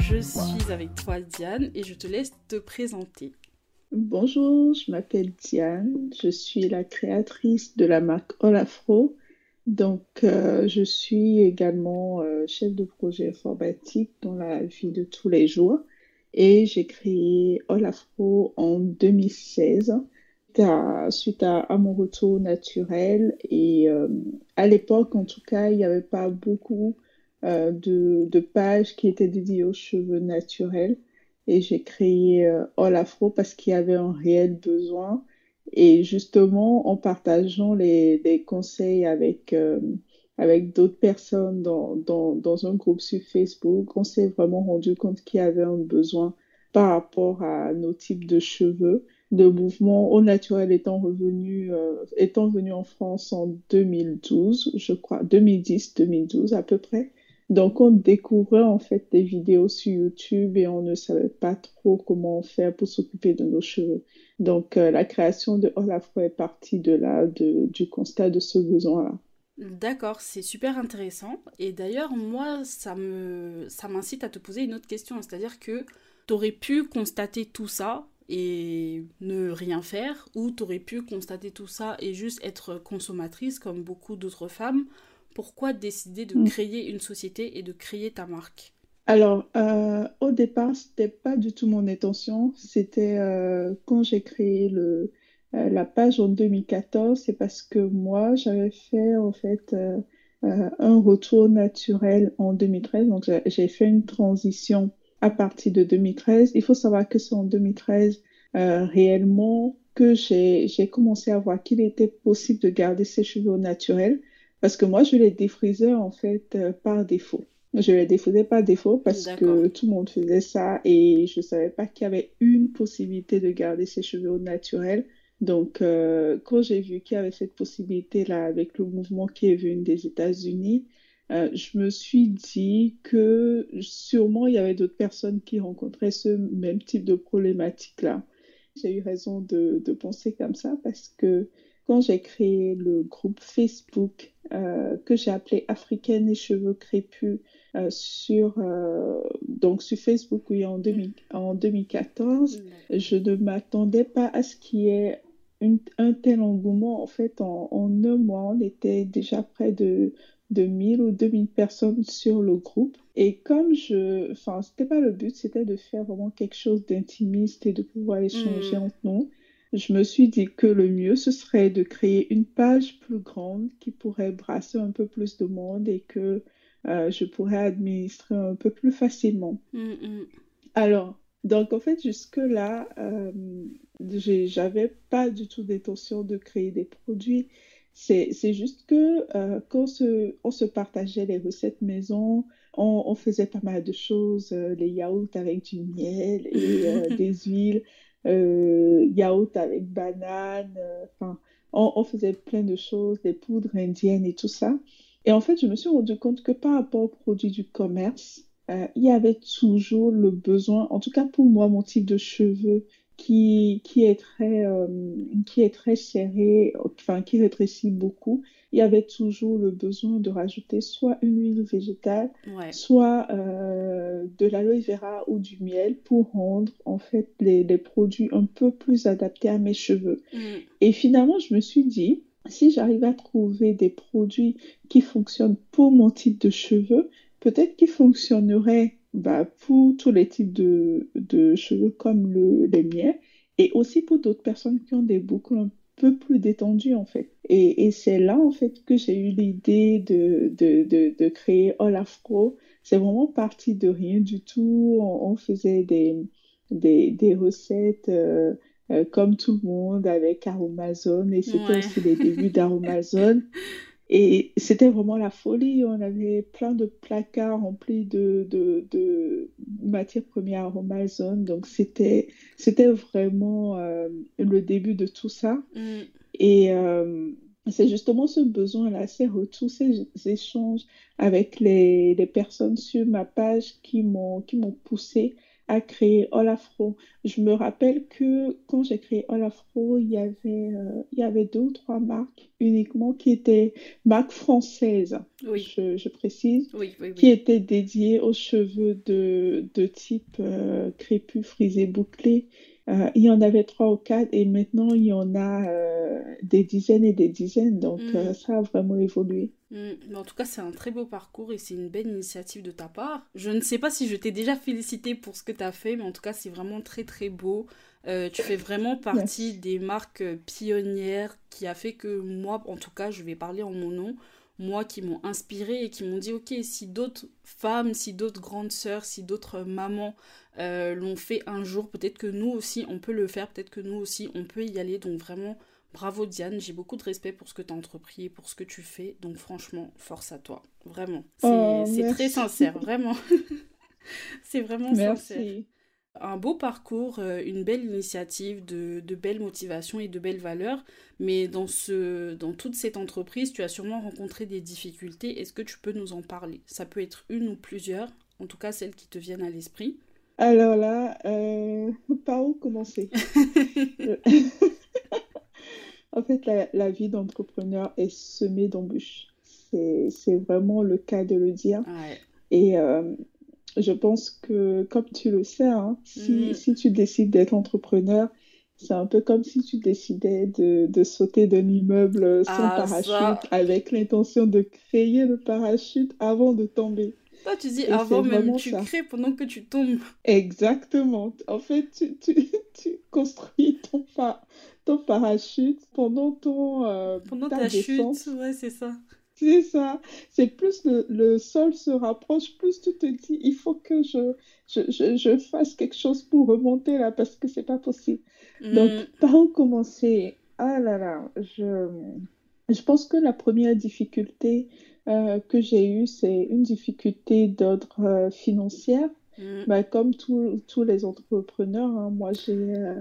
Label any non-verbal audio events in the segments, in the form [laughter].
Je suis avec toi Diane et je te laisse te présenter. Bonjour, je m'appelle Diane, je suis la créatrice de la marque Olafro. Donc, euh, je suis également euh, chef de projet informatique dans la vie de tous les jours et j'ai créé Olafro en 2016 suite à, mon retour naturel et euh, à l'époque en tout cas il n'y avait pas beaucoup de, de, pages qui étaient dédiées aux cheveux naturels et j'ai créé euh, All Afro parce qu'il y avait un réel besoin. Et justement, en partageant les, les conseils avec, euh, avec d'autres personnes dans, dans, dans, un groupe sur Facebook, on s'est vraiment rendu compte qu'il y avait un besoin par rapport à nos types de cheveux. Le mouvement au naturel étant revenu, euh, étant venu en France en 2012, je crois, 2010-2012 à peu près. Donc, on découvrait en fait des vidéos sur YouTube et on ne savait pas trop comment faire pour s'occuper de nos cheveux. Donc, euh, la création de Olafro est partie de là, du constat de ce besoin-là. D'accord, c'est super intéressant. Et d'ailleurs, moi, ça ça m'incite à te poser une autre question. C'est-à-dire que tu aurais pu constater tout ça et ne rien faire, ou tu aurais pu constater tout ça et juste être consommatrice comme beaucoup d'autres femmes pourquoi décider de mm. créer une société et de créer ta marque? Alors, euh, au départ, c'était pas du tout mon intention. C'était euh, quand j'ai créé le, euh, la page en 2014, c'est parce que moi, j'avais fait en fait un retour naturel en 2013. Donc, j'ai fait une transition à partir de 2013. Il faut savoir que c'est en 2013 réellement que j'ai commencé à voir qu'il était possible de garder ses cheveux naturels parce que moi, je les défrisais en fait euh, par défaut. Je les défrisais par défaut parce que tout le monde faisait ça et je ne savais pas qu'il y avait une possibilité de garder ses cheveux au naturel. Donc, euh, quand j'ai vu qu'il y avait cette possibilité-là avec le mouvement qui est venu des États-Unis, euh, je me suis dit que sûrement il y avait d'autres personnes qui rencontraient ce même type de problématique-là. J'ai eu raison de, de, penser comme ça parce que quand j'ai créé le groupe Facebook euh, que j'ai appelé Africaine et cheveux crépus euh, sur, euh, donc sur Facebook oui, en, en 2014, je ne m'attendais pas à ce qu'il y ait un tel engouement. En fait, en, un mois, on était déjà près de, de 1000 ou 2000 personnes sur le groupe. Et comme je, enfin, c'était pas le but, c'était de faire vraiment quelque chose d'intimiste et de pouvoir échanger mm. entre nous je me suis dit que le mieux, ce serait de créer une page plus grande qui pourrait brasser un peu plus de monde et que euh, je pourrais administrer un peu plus facilement. Mm, mm. Alors, donc en fait, jusque-là, euh, j'avais pas du tout d'intention de créer des produits. C'est juste que euh, quand on se, partageait les recettes maison, on, on, faisait pas mal de choses, euh, les yaourts avec du miel et [laughs] des huiles yaourt avec banane, euh, enfin, on, faisait plein de choses, des poudres indiennes et tout ça. Et en fait, je me suis rendu compte que par rapport aux produits du commerce, euh, il y avait toujours le besoin, en tout cas pour moi, mon type de cheveux qui, qui, est, très, euh, qui est très serré, enfin qui rétrécit beaucoup, il y avait toujours le besoin de rajouter soit une huile végétale, soit euh, de l'aloe vera ou du miel pour rendre en fait les, les produits un peu plus adaptés à mes cheveux. Mm. Et finalement, je me suis dit, si j'arrive à trouver des produits qui fonctionnent pour mon type de cheveux, peut-être qu'ils fonctionneraient bah, pour tous les types de, de cheveux comme le, les miens et aussi pour d'autres personnes qui ont des boucles un peu plus détendu en fait. Et, et c'est là en fait que j'ai eu l'idée de, de, de, de, créer All Afro. C'est vraiment parti de rien du tout. On, faisait des, des, des recettes euh, euh, comme tout le monde avec Aromazone et c'était aussi les débuts d'Aromazone. [laughs] Et c'était vraiment la folie. On avait plein de placards remplis de, de, de, matière première Amazon. Donc, c'était, c'était vraiment le début de tout ça. Mm. Et c'est justement ce besoin-là, ces retours, ces échanges avec les, les personnes sur ma page qui m'ont, qui m'ont poussé à créer All Afro. Je me rappelle que quand j'ai créé All Afro, il y avait, euh, il y avait deux ou trois marques uniquement qui étaient marques françaises, oui. je, précise, qui étaient dédiées aux cheveux de, de type euh, crépus, frisé, bouclé. Euh, il y en avait trois ou quatre et maintenant il y en a euh, des dizaines et des dizaines. Donc mm. euh, ça a vraiment évolué. Mm. En tout cas, c'est un très beau parcours et c'est une belle initiative de ta part. Je ne sais pas si je t'ai déjà félicité pour ce que tu as fait, mais en tout cas, c'est vraiment très très beau. tu fais vraiment partie des marques pionnières qui a fait que moi, en tout cas, je vais parler en mon nom moi qui m'ont inspiré et qui m'ont dit ok si d'autres femmes, si d'autres grandes sœurs, si d'autres mamans euh, l'ont fait un jour, peut-être que nous aussi on peut le faire, peut-être que nous aussi on peut y aller. Donc vraiment bravo Diane, j'ai beaucoup de respect pour ce que tu as entrepris et pour ce que tu fais. Donc franchement, force à toi, vraiment. C'est oh, très sincère, vraiment. [laughs] c'est vraiment sincère un beau parcours, euh, une belle initiative, de, de, belles motivations et de belles valeurs. Mais dans, ce, dans toute cette entreprise, tu as sûrement rencontré des difficultés. Est-ce que tu peux nous en parler? Ça peut être une ou plusieurs, en tout cas celles qui te viennent à l'esprit. Alors là, euh, par où commencer [laughs] En fait, la, vie d'entrepreneur est semée d'embûches. C'est vraiment le cas de le dire. Et euh, je pense que, comme tu le sais, hein, mm. si, tu décides d'être entrepreneur, c'est un peu comme si tu décidais de, sauter d'un immeuble sans ah, parachute avec l'intention de créer le parachute avant de tomber. Toi, tu dis avant même, tu crées pendant que tu tombes. Exactement. En fait, tu, [laughs] construis ton, ton parachute pendant ton. Euh, pendant ta, chute, ouais, c'est ça. C'est ça. C'est plus le, sol se rapproche, plus tu te dis, il faut que je, je, fasse quelque chose pour remonter là, parce que c'est pas possible. Donc, mm. par où commencer? Ah là là, je, je pense que la première difficulté euh, que j'ai eue, c'est une difficulté d'ordre euh, financier. Mm. Bah, comme tous les entrepreneurs, hein, moi, j'ai, euh,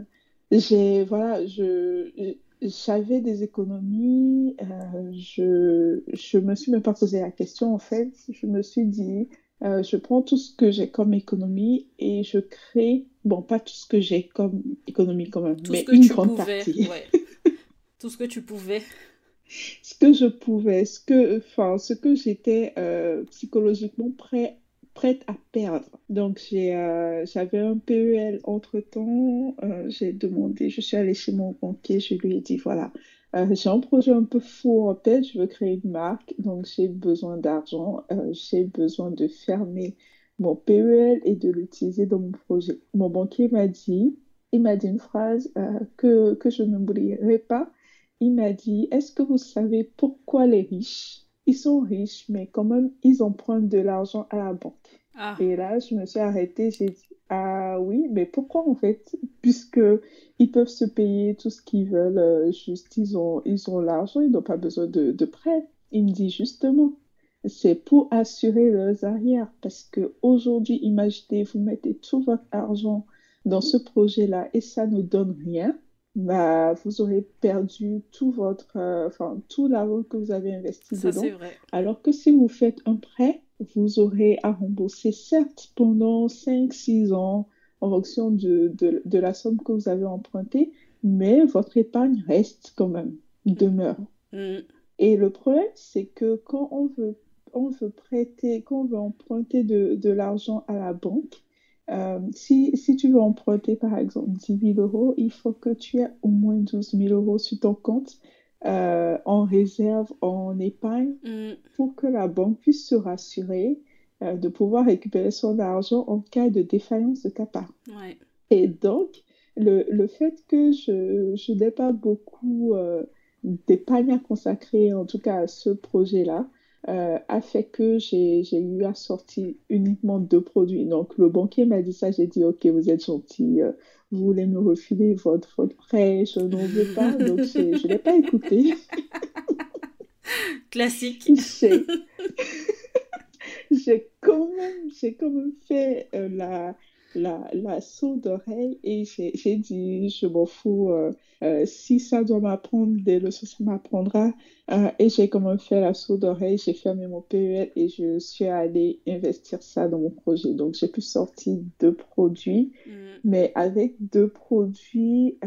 j'ai, voilà, je j'avais des économies, euh, je, je me suis même pas posé la question en fait. Je me suis dit, je prends tout ce que j'ai comme économie et je crée, bon, pas tout ce que j'ai comme économie quand même, mais une grande partie. [laughs] tout ce que tu pouvais. Ce que je pouvais, ce que, enfin, ce que j'étais euh, psychologiquement prêt prête à perdre. Donc, j'ai, euh, j'avais un PEL entre-temps. Euh, j'ai demandé, je suis allée chez mon banquier, je lui ai dit, voilà, j'ai un projet un peu fou en tête, je veux créer une marque, donc j'ai besoin d'argent, j'ai besoin de fermer mon PEL et de l'utiliser dans mon projet. Mon banquier m'a dit, il m'a dit une phrase que, que je n'oublierai pas. Il m'a dit, est-ce que vous savez pourquoi les riches ils sont riches, mais quand même, ils empruntent de l'argent à la banque? Ah. Et là, je me suis arrêtée, j'ai dit, ah oui, mais pourquoi en fait? Puisque ils peuvent se payer tout ce qu'ils veulent, euh, juste ils ont ils ont l'argent, ils n'ont pas besoin de, de prêt. Il me dit justement, c'est pour assurer leurs arrières. Parce que aujourd'hui, imaginez, vous mettez tout votre argent dans ce projet-là et ça ne donne rien bah, vous aurez perdu tout votre, euh, enfin, tout l'argent que vous avez investi Ça, dedans. Vrai. Alors que si vous faites un prêt, vous aurez à rembourser, certes, pendant 5-6 ans, en fonction de, de, de, la somme que vous avez empruntée, mais votre épargne reste quand même, demeure. Mm. Et le problème, c'est que quand on veut, on veut prêter, quand on veut emprunter de, de l'argent à la banque, euh, si, si, tu veux emprunter par exemple 10 000 euros, il faut que tu aies au moins 12 000 euros sur ton compte euh, en réserve, en épargne, mm. pour que la banque puisse se rassurer euh, de pouvoir récupérer son argent en cas de défaillance de ta part. Et donc, le, le, fait que je, je n'ai pas beaucoup d'épargne à consacrer, en tout cas à ce projet-là, euh, a fait que j'ai eu à sortir uniquement deux produits. Donc, le banquier m'a dit ça, j'ai dit, OK, vous êtes gentil, euh, vous voulez me refiler votre, votre prêt, je n'en veux pas, donc je ne l'ai pas écouté. [laughs] Classique. [laughs] j'ai quand même, j'ai quand même fait euh, la, la, la sourde oreille et j'ai dit, je m'en fous, euh, euh, si ça doit m'apprendre des leçons, ça m'apprendra. et j'ai quand même fait la sourde oreille, j'ai fermé mon PEL et je suis allée investir ça dans mon projet. Donc j'ai pu sortir deux produits, mm. mais avec deux produits,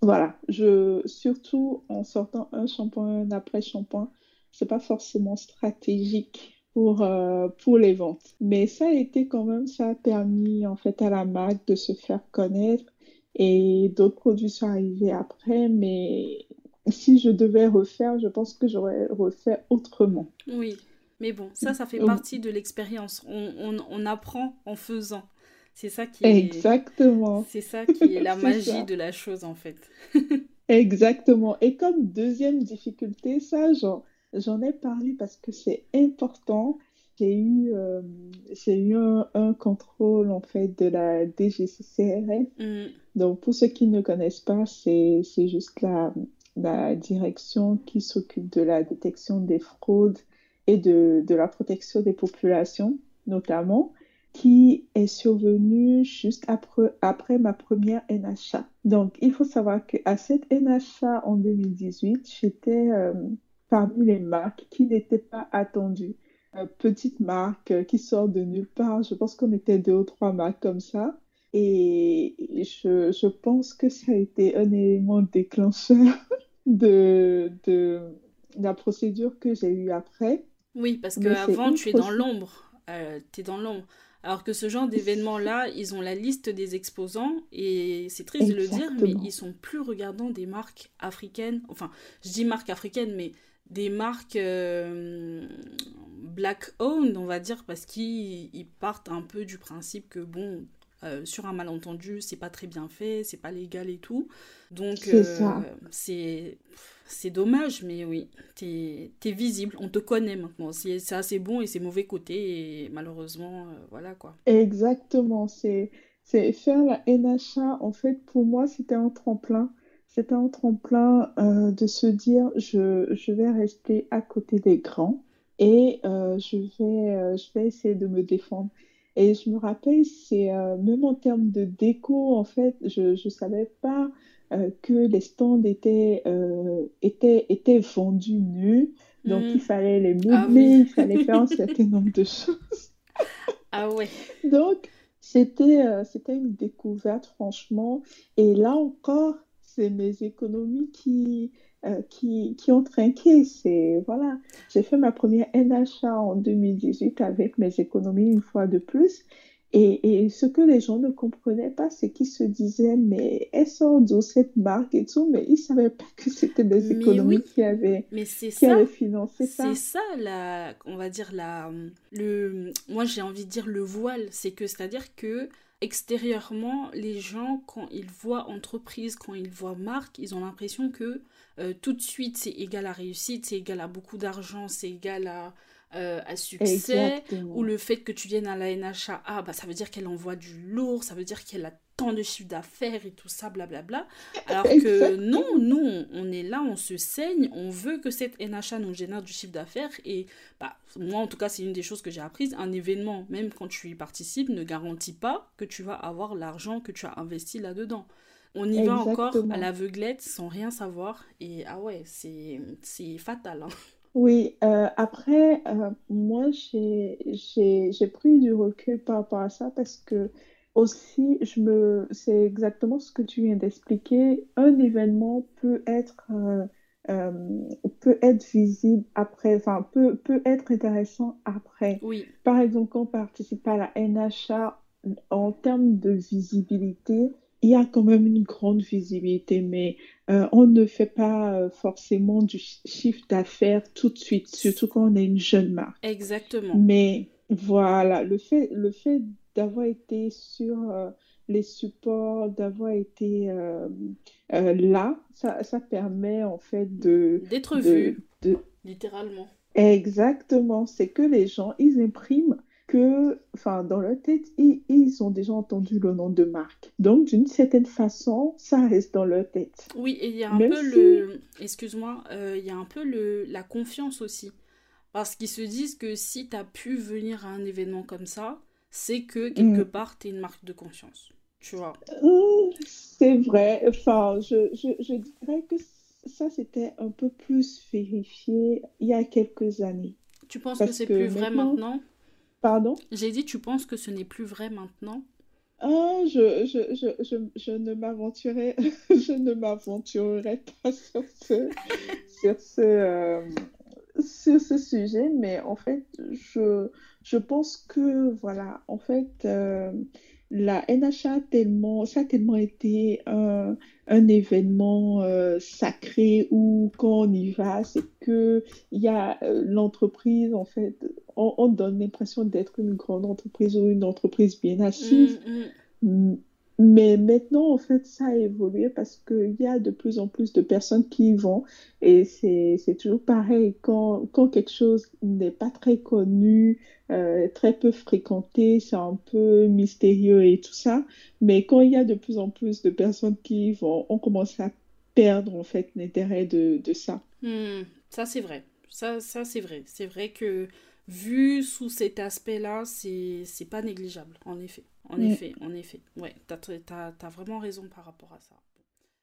voilà, je, surtout en sortant un shampoing, un après-shampoing, c'est pas forcément stratégique pour, euh, pour les ventes. Mais ça a été quand même, ça a permis en fait à la marque de se faire connaître et d'autres produits sont arrivés après, mais si je devais refaire, je pense que j'aurais refait autrement. Oui, mais bon, ça, ça fait partie de l'expérience. On, on, on, apprend en faisant. C'est ça qui est... Exactement. C'est ça qui est la [laughs] magie de la chose, en fait. [laughs] Exactement. Et comme deuxième difficulté, ça, genre, J'en ai parlé parce que c'est important. J'ai eu, euh, j'ai eu un, contrôle en fait de la DGCCRF. Mm. Donc pour ceux qui ne connaissent pas, c'est, c'est juste la, la direction qui s'occupe de la détection des fraudes et de, de la protection des populations notamment, qui est survenue juste après, après ma première NHA. Donc il faut savoir qu'à cette NHA en 2018, j'étais... Euh, parmi les marques qui n'étaient pas attendues. Une petite marque euh, qui sort de nulle part. Je pense qu'on était deux ou trois marques comme ça. Et je, je pense que ça a été un élément déclencheur [laughs] de, de la procédure que j'ai eue après. Oui, parce qu'avant, tu es dans l'ombre. Euh, tu es dans l'ombre. Alors que ce genre d'événements-là, ils ont la liste des exposants et c'est triste de le dire, mais ils sont plus regardants des marques africaines. Enfin, je dis marques africaines, mais des marques euh, black owned, on va dire, parce qu'ils partent un peu du principe que, bon, euh, sur un malentendu, c'est pas très bien fait, c'est pas légal et tout. Donc, c'est c'est dommage, mais oui, t'es es visible, on te connaît maintenant. C'est assez bon et c'est mauvais côté, et malheureusement, euh, voilà quoi. Exactement, c'est faire la NHA, en fait, pour moi, c'était un tremplin c'est un tremplin euh, de se dire je, je, vais rester à côté des grands et euh, je, vais, euh, je vais essayer de me défendre. Et je me rappelle, c'est même en termes de déco, en fait, je ne savais pas que les stands étaient, étaient, étaient vendus nus. Donc, il mm. fallait les ah meubler, il fallait faire un certain nombre de [laughs] choses. Ah ouais. Donc, c'était c'était une découverte, franchement. Et là encore, c'est mes économies qui, euh, qui, qui, ont trinqué. C'est, voilà, j'ai fait ma première NHA en 2018 avec mes économies une fois de plus. Et, et ce que les gens ne comprenaient pas, c'est qu'ils se disaient, mais elle sort d'où cette marque et tout, mais ils ne savaient pas que c'était des économies qui avaient, mais qui ça, avaient financé ça. C'est ça, la, on va dire, la, le, moi j'ai envie de dire le voile, c'est que, c'est-à-dire que extérieurement, les gens, quand ils voient entreprise, quand ils voient marque, ils ont l'impression que euh, tout de suite, c'est égal à réussite, c'est égal à beaucoup d'argent, c'est égal à, euh, à succès. Ou le fait que tu viennes à la NHA, ah, bah, ça veut dire qu'elle envoie du lourd, ça veut dire qu'elle a tant de chiffre d'affaires et tout ça, blablabla. Alors que non, nous, on est là, on se saigne, on veut que cette NHA nous génère du chiffre d'affaires. Et bah, moi, en tout cas, c'est une des choses que j'ai apprises. Un événement, même quand tu y participes, ne garantit pas que tu vas avoir l'argent que tu as investi là-dedans. On y va encore à l'aveuglette sans rien savoir. Et ah ouais, c'est fatal. Hein. Oui, euh, après, euh, moi, j'ai pris du recul par rapport à ça parce que aussi, je me, c'est exactement ce que tu viens d'expliquer. Un événement peut être, euh, euh, peut être visible après, enfin, peut, peut être intéressant après. Oui. Par exemple, quand on participe à la NHA, en termes de visibilité, il y a quand même une grande visibilité, mais euh, on ne fait pas forcément du chiffre d'affaires tout de suite, surtout quand on est une jeune marque. Exactement. Mais voilà, le fait, le fait d'avoir été sur euh, les supports, d'avoir été euh, euh, là, ça, ça, permet en fait de... D'être vu, de... littéralement. Exactement, c'est que les gens, ils impriment que, enfin, dans leur tête, ils, ils, ont déjà entendu le nom de marque. Donc, d'une certaine façon, ça reste dans leur tête. Oui, et il y a un peu le... Excuse-moi, il y a un peu le... la confiance aussi. Parce qu'ils se disent que si tu as pu venir à un événement comme ça, c'est que quelque mm. part, tu es une marque de confiance. Tu vois euh, C'est vrai. Enfin, je, je, je dirais que ça, c'était un peu plus vérifié il y a quelques années. Tu penses que c'est plus vrai maintenant? Pardon? J'ai dit, tu penses que ce n'est plus vrai maintenant? Ah, je, je, je, je, je ne m'aventurerai [laughs] je ne m'aventurerai pas sur ce, [laughs] sur ce, euh, sur ce sujet, mais en fait, je, je pense que, voilà, en fait, euh, la NHA tellement, ça a tellement été un, un événement euh, sacré où quand on y va, c'est que il y a euh, l'entreprise, en fait, on, on donne l'impression d'être une grande entreprise ou une entreprise bien assise. Mm, mm. Mais maintenant, en fait, ça a évolué parce qu'il y a de plus en plus de personnes qui y vont. Et c'est toujours pareil, quand, quand quelque chose n'est pas très connu, euh, très peu fréquenté, c'est un peu mystérieux et tout ça. Mais quand il y a de plus en plus de personnes qui y vont, on commence à perdre, en fait, l'intérêt de, ça. Hmm, ça, c'est vrai. Ça, ça c'est vrai. C'est vrai que vu sous cet aspect-là, c'est pas négligeable, en effet. En mm. effet, en effet. Ouais, tu as, as, vraiment raison par rapport à ça.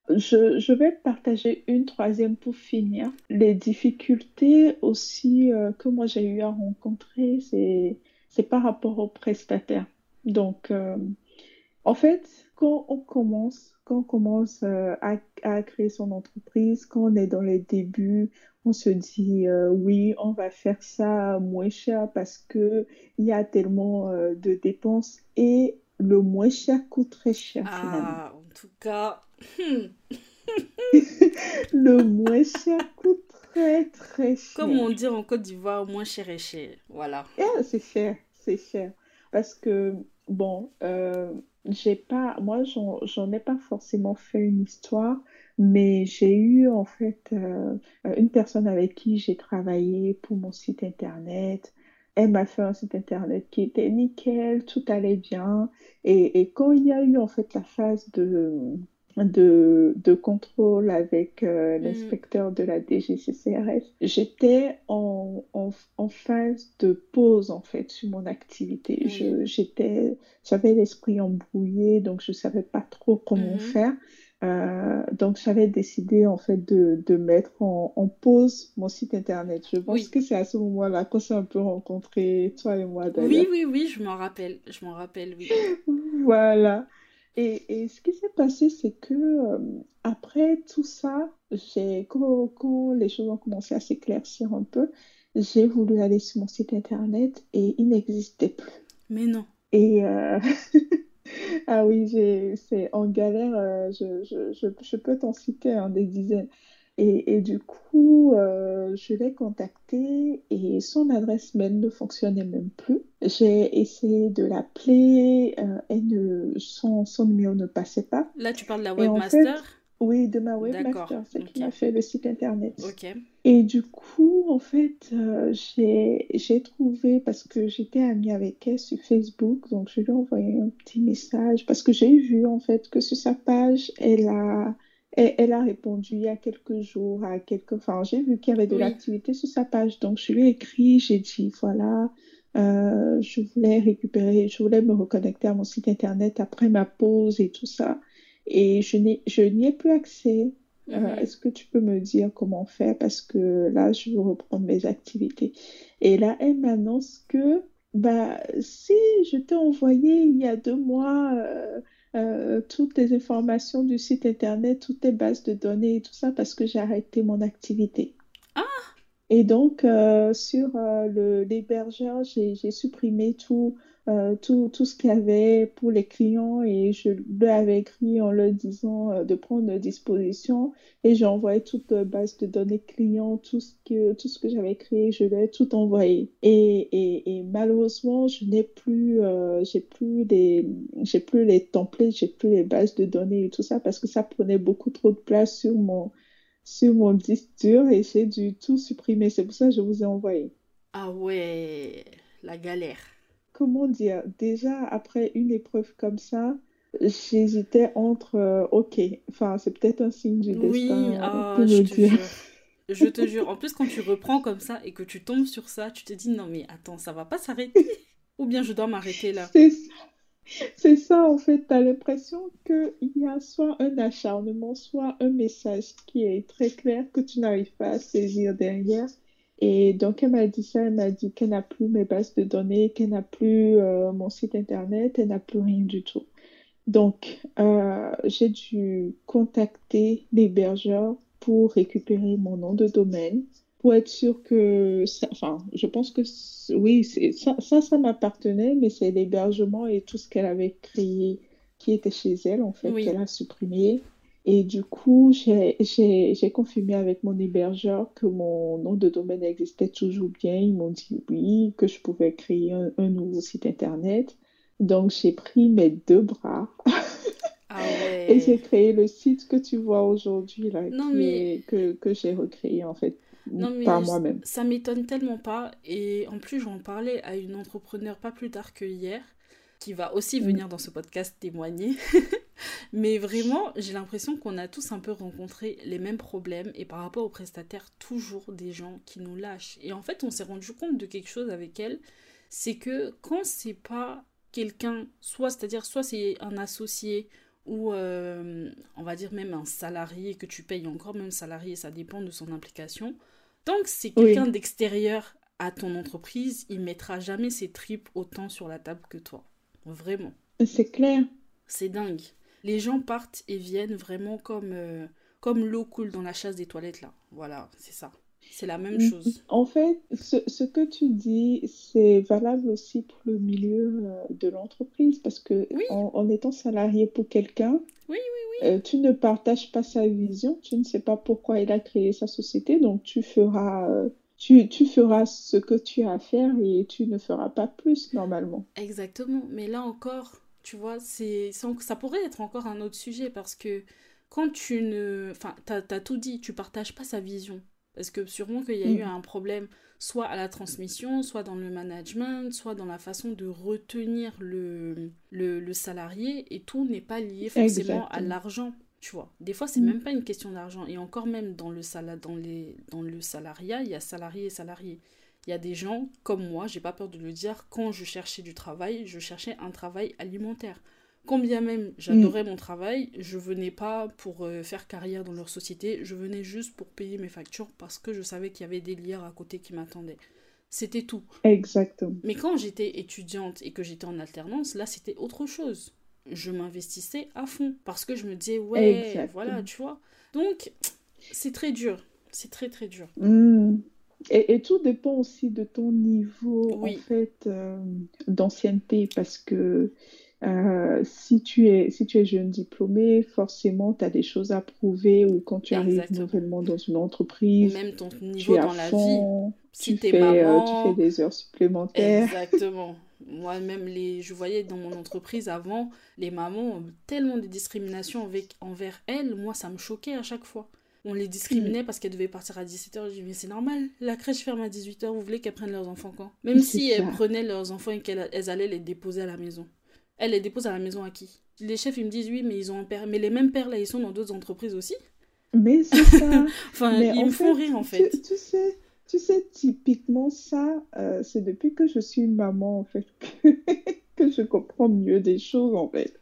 Je, je, vais partager une troisième pour finir. Les difficultés aussi euh, que moi j'ai eu à rencontrer, c'est par rapport aux prestataires. Donc, euh, en fait, quand on commence, quand on commence euh, à, à, créer son entreprise, quand on est dans les débuts, on se dit oui, on va faire ça moins cher parce que il y a tellement de dépenses et le moins cher coûte très cher ah, en tout cas. [laughs] Le moins cher coûte très très [laughs] cher. Comme on dit en Côte d'Ivoire, moins cher est cher. Voilà. c'est cher, c'est cher. Parce que, bon, euh, j'ai pas, moi, j'en ai pas forcément fait une histoire, mais j'ai eu en fait euh, une personne avec qui j'ai travaillé pour mon site internet. Elle m'a fait un site internet qui était nickel, tout allait bien. Et, et quand il y a eu en fait la phase de, de, de contrôle avec euh, mm. l'inspecteur de la DGCCRF, j'étais en, en, en, phase de pause en fait sur mon activité. Je, j'étais, j'avais l'esprit embrouillé, donc je savais pas trop comment mm-hmm. faire. Euh, donc j'avais décidé en fait de, de mettre en, en, pause mon site internet. Je pense que c'est à ce moment-là qu'on s'est un peu rencontrés, toi et moi d'ailleurs. Oui, oui, oui, je m'en rappelle, je m'en rappelle, oui. [laughs] voilà. Et, et, ce qui s'est passé, c'est que euh, après tout ça, quand, quand, les choses ont commencé à s'éclaircir un peu, j'ai voulu aller sur mon site internet et il n'existait plus. Mais non. Et euh... [laughs] ah oui, c'est en galère, euh, je, je, je, je, peux t'en citer hein, des dizaines. Et, et du coup, euh, je l'ai contacté et son adresse mail ne fonctionnait même plus. J'ai essayé de l'appeler euh, et ne, son, son numéro ne passait pas. Là, tu parles de la webmaster? oui, de ma webmaster, celle qui m'a fait le site internet. Et du coup, en fait, euh, j'ai trouvé, parce que j'étais amie avec elle sur Facebook, donc je lui ai envoyé un petit message, parce que j'ai vu, en fait, que sur sa page, elle a, elle, a répondu il y a quelques jours à quelques... Enfin, j'ai vu qu'il y avait de l'activité sur sa page, donc je lui ai écrit, j'ai dit, voilà, euh, je voulais récupérer, je voulais me reconnecter à mon site internet après ma pause et tout ça et je n'y ai plus accès. Euh, mhm. Est-ce que tu peux me dire comment faire parce que là, je veux reprendre mes activités. Et là, elle m'annonce que bah, si je t'ai envoyé il y a deux mois euh, euh, toutes les informations du site internet, toutes les bases de données et tout ça parce que j'ai arrêté mon activité. Ah! Et donc, sur l'hébergeur, j'ai supprimé tout, euh, tout, tout, ce qu'il y avait pour les clients et je leur avais écrit en leur disant euh, de prendre nos dispositions et j'ai envoyé toute la base de données clients, tout ce que, tout ce que j'avais créé, je leur ai tout envoyé. Et, et, malheureusement, je n'ai plus, euh, j'ai plus des, j'ai plus les templates, j'ai plus les bases de données et tout ça parce que ça prenait beaucoup trop de place sur mon, sur mon disque dur et j'ai dû tout supprimer. C'est pour ça que je vous ai envoyé. Ah ouais, la galère comment dire, déjà après une épreuve comme ça, j'hésitais entre, euh, ok, enfin c'est peut-être un signe du destin oui, ah, je te Jure. Je te jure. En plus, quand tu reprends comme ça et que tu tombes sur ça, tu te dis non, mais attends, ça va pas s'arrêter. Ou bien je dois m'arrêter là. C'est ça. C'est ça, en fait, tu as l'impression qu'il y a soit un acharnement, soit un message qui est très clair que tu n'arrives pas à saisir derrière. Et donc, elle m'a dit ça, elle m'a dit qu'elle n'a plus mes bases de données, qu'elle n'a plus euh, mon site internet, elle n'a plus rien du tout. Donc, euh, j'ai dû contacter l'hébergeur pour récupérer mon nom de domaine, pour être sûr que, enfin, je pense que oui, ça, ça, ça m'appartenait, mais c'est l'hébergement et tout ce qu'elle avait créé qui était chez elle, en fait, qu'elle a supprimé. Et du coup, j'ai confirmé avec mon hébergeur que mon nom de domaine existait toujours bien. Ils m'ont dit oui, que je pouvais créer un nouveau site internet. Donc, j'ai pris mes deux bras ah et j'ai créé le site que tu vois aujourd'hui, là, que, que j'ai recréé en fait par moi-même. Ça m'étonne tellement pas. Et en plus, j'en parlais à une entrepreneur pas plus tard que hier, qui va aussi mm. venir dans ce podcast témoigner. [laughs] Mais vraiment, j'ai l'impression qu'on a tous un peu rencontré les mêmes problèmes et par rapport aux prestataires, toujours des gens qui nous lâchent. Et en fait, on s'est rendu compte de quelque chose avec elle, c'est que quand c'est pas quelqu'un, soit c'est-à-dire soit c'est un associé ou euh, on va dire même un salarié que tu payes encore même salarié, ça dépend de son implication. Tant que c'est quelqu'un d'extérieur à ton entreprise, il mettra jamais ses tripes autant sur la table que toi. Vraiment. C'est clair. C'est dingue. Les gens partent et viennent vraiment comme, euh, comme l'eau coule dans la chasse des toilettes là. Voilà, c'est ça. C'est la même chose. En fait, ce, que tu dis, c'est valable aussi pour le milieu euh, de l'entreprise parce que en, étant salarié pour quelqu'un, oui, euh, tu ne partages pas sa vision, tu ne sais pas pourquoi il a créé sa société, donc tu feras, euh, tu, tu, feras ce que tu as à faire et tu ne feras pas plus normalement. Exactement, mais là encore, tu vois, c'est, ça pourrait être encore un autre sujet parce que quand tu ne... Enfin, tu as, tout dit, tu partages pas sa vision. Parce que sûrement qu'il y a eu mm. un problème, soit à la transmission, soit dans le management, soit dans la façon de retenir le, le, salarié, et tout n'est pas lié forcément à l'argent. Tu vois, des fois, c'est mm. même pas une question d'argent. Et encore même dans le, dans, les, dans le salariat, il y a salarié et salarié. Il y a des gens comme moi, j'ai pas peur de le dire, quand je cherchais du travail, je cherchais un travail alimentaire. Combien même j'adorais mm. mon travail, je venais pas pour euh, faire carrière dans leur société, je venais juste pour payer mes factures parce que je savais qu'il y avait des liens à côté qui m'attendaient. C'était tout. Exactement. Mais quand j'étais étudiante et que j'étais en alternance, là c'était autre chose. Je m'investissais à fond parce que je me disais ouais, voilà, tu vois. Donc c'est très dur, c'est très très dur. Mm. Et, tout dépend aussi de ton niveau en fait euh, d'ancienneté parce que euh, si, tu es, si tu es jeune diplômé, forcément, tu as des choses à prouver ou quand tu arrives nouvellement dans une entreprise, même ton niveau dans la vie. Si tu, fais, euh, tu fais des heures supplémentaires. Exactement. Moi-même, les... je voyais dans mon entreprise avant, les mamans ont tellement de discrimination avec... envers elles. Moi, ça me choquait à chaque fois. On les discriminait mm. parce qu'elles devaient partir à 17h. Je dis, mais c'est normal, la crèche ferme à 18h, vous voulez qu'elles prennent leurs enfants quand? Même si elles prenaient leurs enfants et qu'elles allaient les déposer à la maison. Elle les dépose à la maison à qui? Les chefs, ils me disent oui, mais ils ont un père. Mais les mêmes pères, là, ils sont dans d'autres entreprises aussi. Mais c'est ça. [laughs] enfin, ils me font rire, en fait. Tu, sais, tu sais, typiquement, ça, euh, c'est depuis que je suis maman, en fait, [laughs] que, je comprends mieux des choses, en fait.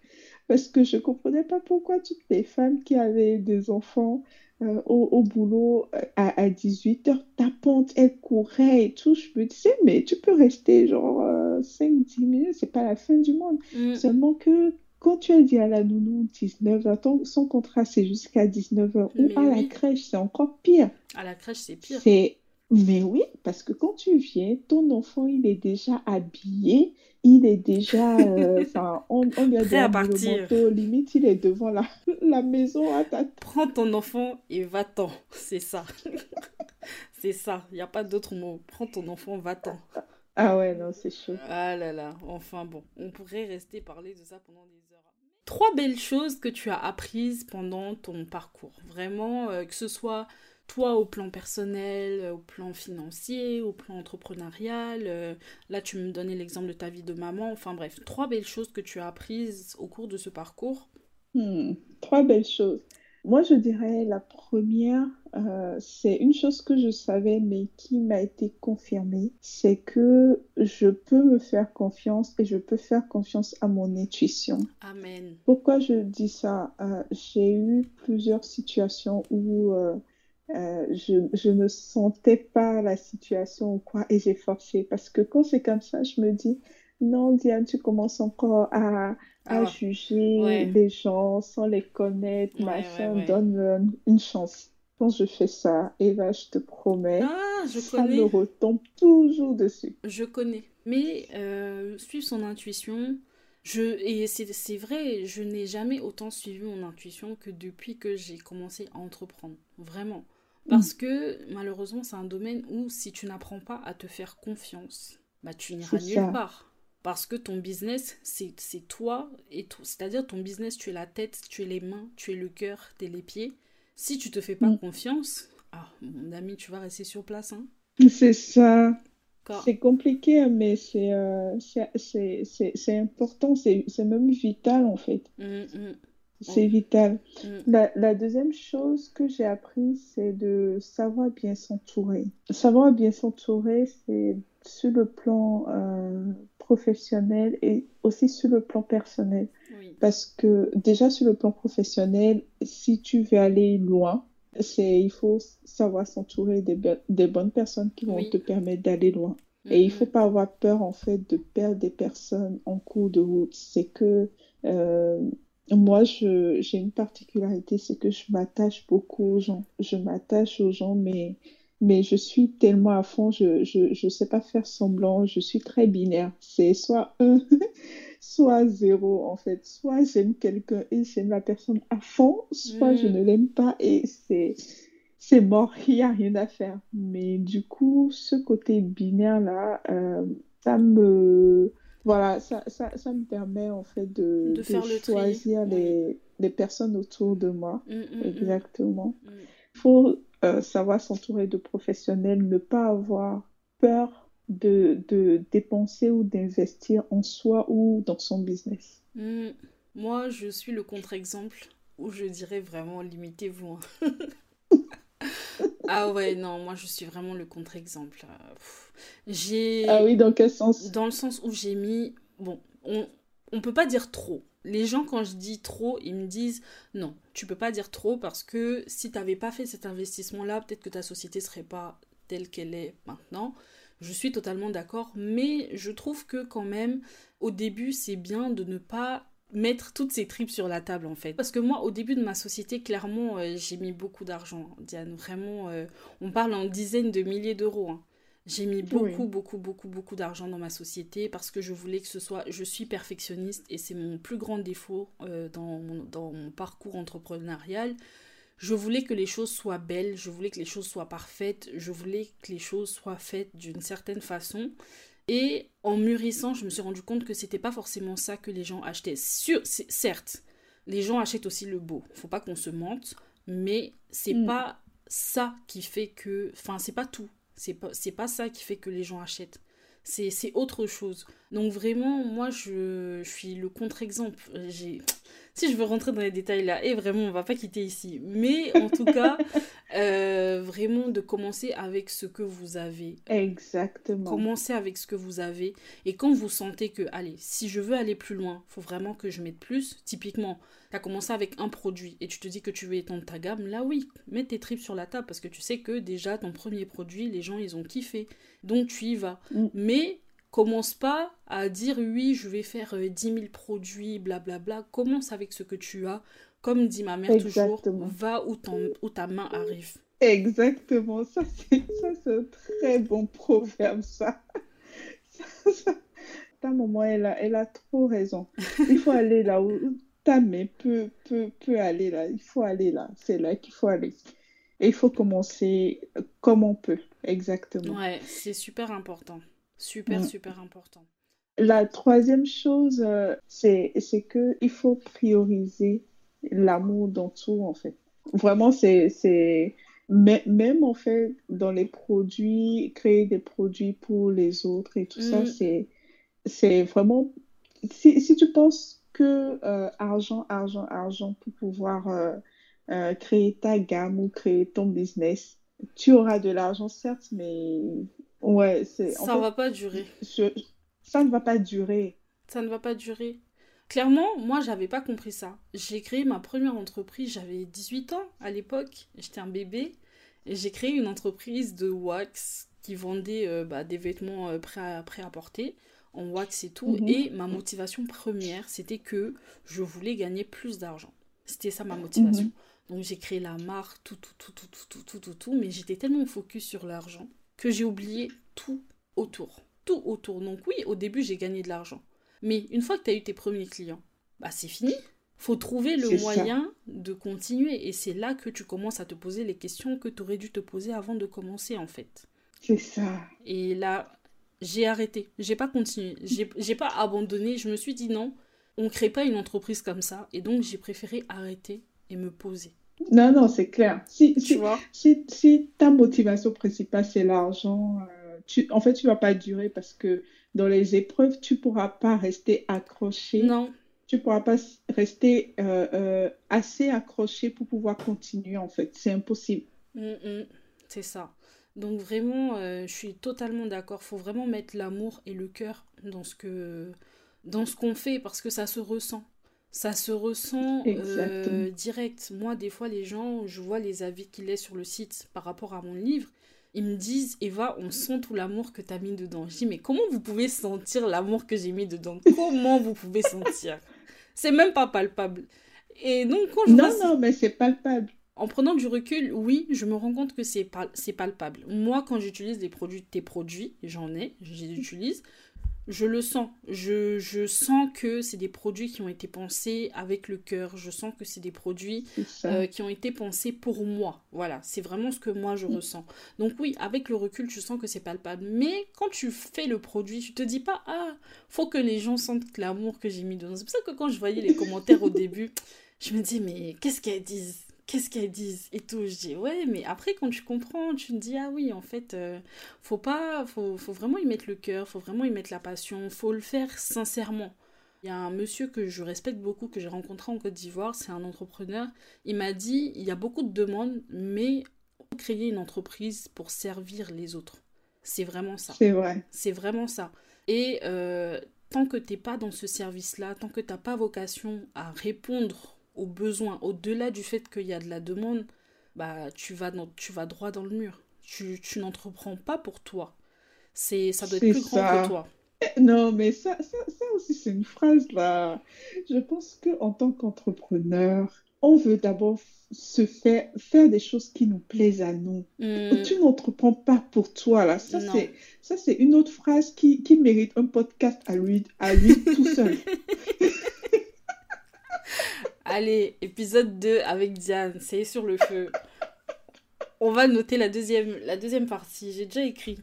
Parce que je comprenais pas pourquoi toutes les femmes qui avaient des enfants euh, au, boulot euh, à, à 18h, tapante, elle courait et tout. Je me disais, mais tu peux rester genre 5-10 minutes, c'est pas la fin du monde. Mm. Seulement que quand tu as dit à la nounou 19h, son contrat c'est jusqu'à 19h, ou à la crèche c'est encore pire. À la crèche c'est pire. C'est... Mais oui, parce que quand tu viens, ton enfant il est déjà habillé, il est déjà. Euh, [laughs] enfin, on, on lui a Prêt à partir. limite il est devant la, [laughs] la maison à ta. Prends ton enfant et va-t'en, c'est ça. [laughs] c'est ça, il n'y a pas d'autre mot. Prends ton enfant, va-t'en. Ah ouais, non, c'est chaud. Ah là là, enfin bon, on pourrait rester parler de ça pendant des heures. Trois belles choses que tu as apprises pendant ton parcours. Vraiment, euh, que ce soit toi au plan personnel, euh, au plan financier, au plan entrepreneurial. Euh, là, tu me donnais l'exemple de ta vie de maman. Enfin bref, trois belles choses que tu as apprises au cours de ce parcours. Hmm, trois belles choses. Moi, je dirais la première, euh, c'est une chose que je savais, mais qui m'a été confirmée, c'est que je peux me faire confiance et je peux faire confiance à mon intuition. Amen. Pourquoi je dis ça? Euh, j'ai eu plusieurs situations où euh, je, je ne sentais pas la situation ou quoi et j'ai forcé. Parce que quand c'est comme ça, je me dis, non, Diane, tu commences encore à, à Ah, juger ouais. les gens sans les connaître, Ouais, machin, ouais. donne-leur une chance. Quand je fais ça, et là, je te promets, Ah, je ça me retombe toujours dessus. Je connais. Mais euh, suivre son intuition, je, et c'est vrai, je n'ai jamais autant suivi mon intuition que depuis que j'ai commencé à entreprendre. Vraiment. Parce que malheureusement, c'est un domaine où si tu n'apprends pas à te faire confiance, bah tu n'iras nulle ça. part. Parce que ton business, c'est toi et. C'est-à-dire ton business, tu es la tête, tu es les mains, tu es le cœur, tu es les pieds. Si tu te fais pas Mm. confiance, ah, mon ami, tu vas rester sur place, hein. C'est ça. C'est compliqué, mais c'est euh, important, c'est même vital en fait. Mm, C'est vital. mm. La, la deuxième chose que j'ai appris, c'est de savoir bien s'entourer. Savoir bien s'entourer, c'est sur le plan euh, professionnel et aussi sur le plan personnel. Oui. Parce que déjà sur le plan professionnel, si tu veux aller loin, c'est, il faut savoir s'entourer des, des bonnes personnes qui vont Oui. te permettre d'aller loin. Et il faut pas avoir peur en fait de perdre des personnes en cours de route. C'est que euh, moi, j'ai une particularité, c'est que je m'attache beaucoup aux gens. Je m'attache aux gens, mais, mais je suis tellement à fond, je, je, je sais pas faire semblant, je suis très binaire. C'est soit un, [laughs] soit zéro en fait. Soit j'aime quelqu'un et j'aime la personne à fond, soit je ne l'aime pas et c'est, c'est mort, [laughs] il n'y a rien à faire. Mais du coup, ce côté binaire-là, euh, ça me... Voilà, ça, ça, ça me permet en fait de, De faire de le tri, choisir oui. les, les personnes autour de moi. Mm, mm, mm, Exactement. mm. Il faut euh, savoir s'entourer de professionnels, ne pas avoir peur de, de dépenser ou d'investir en soi ou dans son business. Moi, je suis le contre-exemple où je dirais vraiment limitez-vous. [laughs] [laughs] Ah ouais, non, moi je suis vraiment le contre-exemple. Euh. J'ai... Ah oui, dans quel sens? Dans le sens où j'ai mis... Bon, on, on peut pas dire trop. Les gens, quand je dis trop, ils me disent non, tu peux pas dire trop parce que si t'avais pas fait cet investissement-là, peut-être que ta société serait pas telle qu'elle est maintenant. Je suis totalement d'accord, mais je trouve que quand même, au début, c'est bien de ne pas mettre toutes ses tripes sur la table en fait. Parce que moi, au début de ma société, clairement, euh, j'ai mis beaucoup d'argent, Diane. Vraiment, euh, on parle en dizaines de milliers d'euros. hein. J'ai mis beaucoup, Oui. beaucoup, beaucoup, beaucoup d'argent dans ma société parce que je voulais que ce soit. Je suis perfectionniste et c'est mon plus grand défaut euh, dans, mon, dans mon parcours entrepreneurial. Je voulais que les choses soient belles, je voulais que les choses soient parfaites, je voulais que les choses soient faites d'une certaine façon. Et en mûrissant, je me suis rendu compte que c'était pas forcément ça que les gens achetaient. C'est- certes, les gens achètent aussi le beau. Faut pas qu'on se mente, mais c'est Mm. pas ça qui fait que. Enfin, c'est pas tout. C'est pas, pas ça qui fait que les gens achètent. C'est, c'est autre chose. Donc vraiment, moi, je, je suis le contre-exemple. J'ai... Si je veux rentrer dans les détails là, et vraiment, on va pas quitter ici. Mais en tout cas, [laughs] euh, vraiment de commencer avec ce que vous avez. Exactement. Commencez avec ce que vous avez. Et quand vous sentez que, allez, si je veux aller plus loin, faut vraiment que je mette plus. Typiquement, tu as commencé avec un produit et tu te dis que tu veux étendre ta gamme. Là, oui, mets tes tripes sur la table parce que tu sais que déjà, ton premier produit, les gens, ils ont kiffé. Donc, tu y vas. Mm. Mais commence pas à dire, oui, je vais faire euh, 10 000 produits, blablabla. Commence avec ce que tu as. Comme dit ma mère toujours, va où, ton- où ta main arrive. Exactement. Ça, c'est ça, c'est un très bon proverbe, ça. Ça, ça- Ta maman, elle a, elle a trop raison. Il faut aller là où ta main peut, peut, peut aller là. Il faut aller là. C'est là qu'il faut aller. Et il faut commencer comme on peut. Exactement. Ouais, c'est super important. Super, Mm. super important. La troisième chose, euh, c'est, que il faut prioriser l'amour dans tout, en fait. Vraiment, c'est, c'est, mê- même en fait, dans les produits, créer des produits pour les autres et tout ça, Mm. c'est, c'est vraiment, si, si tu penses que euh, argent, argent, argent pour pouvoir euh, euh, créer ta gamme ou créer ton business. Tu auras de l'argent, certes, mais ouais, c'est. Ça ne va pas durer. Ça ne va pas durer. Ça ne va pas durer. Clairement, moi, j'avais pas compris ça. J'ai créé ma première entreprise, j'avais 18 ans à l'époque, j'étais un bébé, et j'ai créé une entreprise de wax qui vendait euh, bah, des vêtements euh, prêts, à, prêts à porter en wax et tout. Mhm. Et ma motivation première, c'était que je voulais gagner plus d'argent. C'était ça ma motivation. Mhm. Donc j'ai créé la marque, tout, tout, tout, tout, tout, tout, tout, tout, mais j'étais tellement focus sur l'argent que j'ai oublié tout autour. Tout autour. Donc oui, au début, j'ai gagné de l'argent. Mais une fois que tu as eu tes premiers clients, bah c'est fini. Faut trouver le moyen de continuer. Et c'est là que tu commences à te poser les questions que tu aurais dû te poser avant de commencer, en fait. C'est ça. Et là, j'ai arrêté. J'ai pas continué. J'ai pas abandonné. Je me suis dit non, on crée pas une entreprise comme ça. Et donc, j'ai préféré arrêter et me poser. Non, non, c'est clair. Si, tu si, vois? si, si, ta motivation principale, c'est l'argent, euh, tu, en fait, tu vas pas durer parce que dans les épreuves, tu pourras pas rester accroché. Non. Tu pourras pas rester euh, euh, assez accroché pour pouvoir continuer, en fait. C'est impossible. Mm, mm. c'est ça. Donc vraiment, je suis totalement d'accord. Faut vraiment mettre l'amour et le cœur dans ce que dans ce qu'on fait parce que ça se ressent ça se ressent euh, direct. Moi, des fois, les gens, je vois les avis qu'il est sur le site par rapport à mon livre. Ils me disent, Eva, on sent tout l'amour que tu as mis dedans. Je dis, mais comment vous pouvez sentir l'amour que j'ai mis dedans? Comment vous pouvez sentir? C'est même pas palpable. Et donc, quand je Non, non, mais c'est palpable. En prenant du recul, oui, je me rends compte que c'est palpable. Moi, quand j'utilise des produits, tes produits, j'en ai, je les utilise, je le sens. Je, je sens que c'est des produits qui ont été pensés avec le cœur. Je sens que c'est des produits euh, qui ont été pensés pour moi. Voilà, c'est vraiment ce que moi je mm. ressens. Donc oui, avec le recul, je sens que c'est palpable. Mais quand tu fais le produit, tu te dis pas ah, faut que les gens sentent l'amour que j'ai mis dedans. C'est pour ça que quand je voyais les commentaires au début, je me dis mais qu'est-ce qu'elles disent? Qu'est-ce qu'elles disent et tout. Je dis ouais, mais après quand tu comprends, tu te dis ah oui, en fait, euh, faut pas, faut, faut, vraiment y mettre le cœur, faut vraiment y mettre la passion, faut le faire sincèrement. Il y a un monsieur que je respecte beaucoup, que j'ai rencontré en Côte d'Ivoire, c'est un entrepreneur. Il m'a dit il y a beaucoup de demandes, mais créer une entreprise pour servir les autres. C'est vraiment ça. C'est vrai. C'est vraiment ça. Et euh, tant que t'es pas dans ce service-là, tant que t'as pas vocation à répondre aux besoins, au-delà du fait qu'il y a de la demande, bah tu vas, dans, tu vas droit dans le mur. Tu, tu n'entreprends pas pour toi. C'est, ça doit être plus grand que toi. Eh, non, mais ça, ça, ça aussi, c'est une phrase là. Je pense qu'en tant qu'entrepreneur, on veut d'abord se faire, faire des choses qui nous plaisent à nous. Hmm. Tu n'entreprends pas pour toi là. Ça, c'est, ça, c'est une autre phrase qui, qui mérite un podcast à lui, à lui tout seul. [laughs] Allez, épisode 2 avec Diane, c'est sur le feu. On va noter la deuxième, la deuxième partie, j'ai déjà écrit.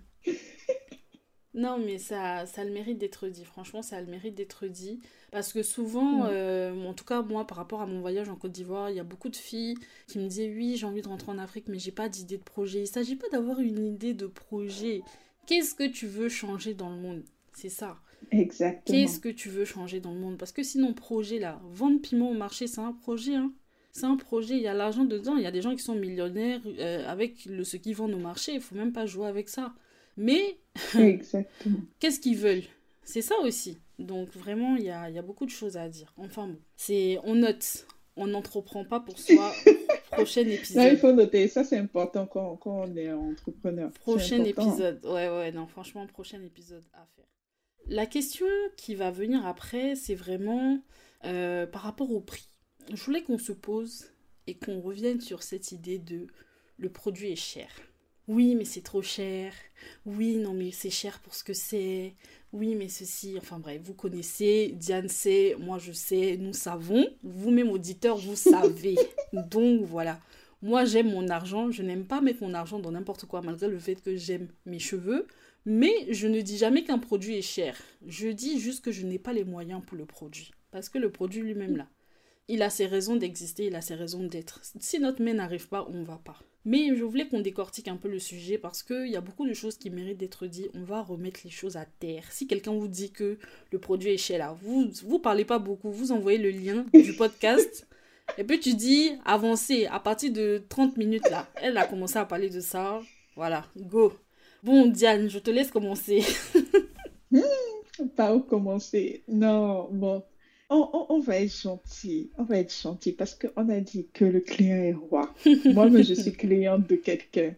Non, mais ça, ça a le mérite d'être dit. Franchement, ça a le mérite d'être dit. Parce que souvent, euh, en tout cas, moi, par rapport à mon voyage en Côte d'Ivoire, il y a beaucoup de filles qui me disaient Oui, j'ai envie de rentrer en Afrique, mais j'ai pas d'idée de projet. Il ne s'agit pas d'avoir une idée de projet. Qu'est-ce que tu veux changer dans le monde? C'est ça. Exactement. Qu'est-ce que tu veux changer dans le monde? Parce que sinon, projet là, vendre piment au marché, c'est un projet. Hein. C'est un projet, il y a l'argent dedans. Il y a des gens qui sont millionnaires euh, avec le, ce qu'ils vendent au marché. Il faut même pas jouer avec ça. Mais [laughs] qu'est-ce qu'ils veulent? C'est ça aussi. Donc vraiment, il y a, y a, beaucoup de choses à dire. Enfin bon, c'est on note. On n'entreprend pas pour soi. [laughs] Prochain épisode. il faut noter. Ça, c'est important quand, quand, on est entrepreneur. Prochain épisode. Ouais, ouais, non, franchement, prochain épisode à faire. La question qui va venir après, c'est vraiment euh, par rapport au prix. Je voulais qu'on se pose et qu'on revienne sur cette idée de le produit est cher. Oui, mais c'est trop cher. Oui, non, mais c'est cher pour ce que c'est. Oui, mais ceci. Enfin bref, vous connaissez. Diane sait, moi je sais, nous savons. Vous-même, auditeurs, vous savez. [laughs] Donc voilà. Moi, j'aime mon argent. Je n'aime pas mettre mon argent dans n'importe quoi, malgré le fait que j'aime mes cheveux. Mais je ne dis jamais qu'un produit est cher. Je dis juste que je n'ai pas les moyens pour le produit. Parce que le produit lui-même, là, il a ses raisons d'exister, il a ses raisons d'être. Si notre main n'arrive pas, on ne va pas. Mais je voulais qu'on décortique un peu le sujet parce qu'il y a beaucoup de choses qui méritent d'être dites. On va remettre les choses à terre. Si quelqu'un vous dit que le produit est cher là, vous vous parlez pas beaucoup, vous envoyez le lien du podcast [laughs] Et puis tu dis avancer à partir de 30 minutes là. Elle a commencé à parler de ça. Voilà, go. Bon, Diane, je te laisse commencer. [laughs] Pas où commencer. Non, bon. On, on, va être gentil. On va être gentil parce qu'on a dit que le client est roi. [laughs] Moi, je suis cliente de quelqu'un.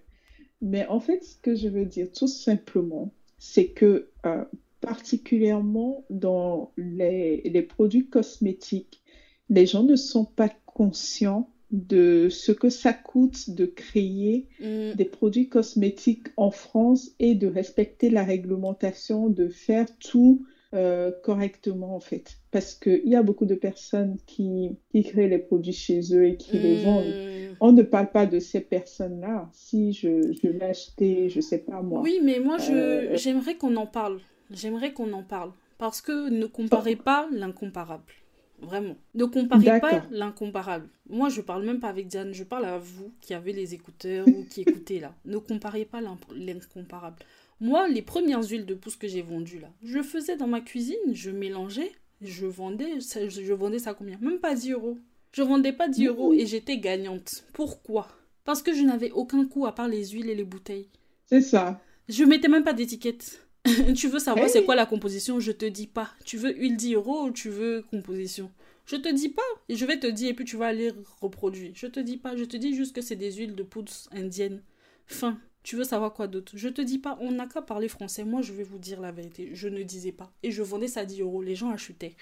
Mais en fait, ce que je veux dire tout simplement, c'est que euh, particulièrement dans les, les, produits cosmétiques, les gens ne sont pas conscients de ce que ça coûte de créer mm. des produits cosmétiques en France et de respecter la réglementation, de faire tout euh, correctement en fait. Parce qu'il y a beaucoup de personnes qui, qui, créent les produits chez eux et qui les mm. vendent. On ne parle pas de ces personnes-là. Si je, je l'ai acheté, je sais pas moi. Oui, mais moi, euh, j'aimerais qu'on en parle. J'aimerais qu'on en parle. Parce que ne comparez pas l'incomparable. Vraiment. Ne comparez pas l'incomparable. Moi, je parle même pas avec Diane, je parle à vous qui avez les écouteurs ou qui [laughs] écoutez là. Ne comparez pas l'incomparable. Moi, les premières huiles de pouce que j'ai vendues là, je faisais dans ma cuisine, je mélangeais, je vendais, ça, je vendais ça combien? Même pas 10 euros. Je vendais pas 10 euros et j'étais gagnante. Pourquoi? Parce que je n'avais aucun coût à part les huiles et les bouteilles. C'est ça. Je mettais même pas d'étiquette. [laughs] tu veux savoir c'est quoi la composition Je te dis pas. Tu veux huile 10 euros ou tu veux composition? Je te dis pas. Et je vais te dire et puis tu vas aller reproduire. Je te dis pas. Je te dis juste que c'est des huiles de poudre indienne. Fin. Tu veux savoir quoi d'autre? Je te dis pas. On n'a qu'à parler français. Moi, je vais vous dire la vérité. Je ne disais pas. Et je vendais ça à 10 euros. Les gens achetaient.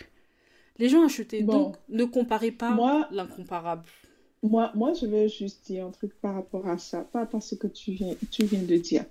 Les gens achetaient. Donc, ne comparez pas l'incomparable. Moi, moi, je veux juste dire un truc par rapport à ça, par rapport à ce que tu viens, tu viens de dire.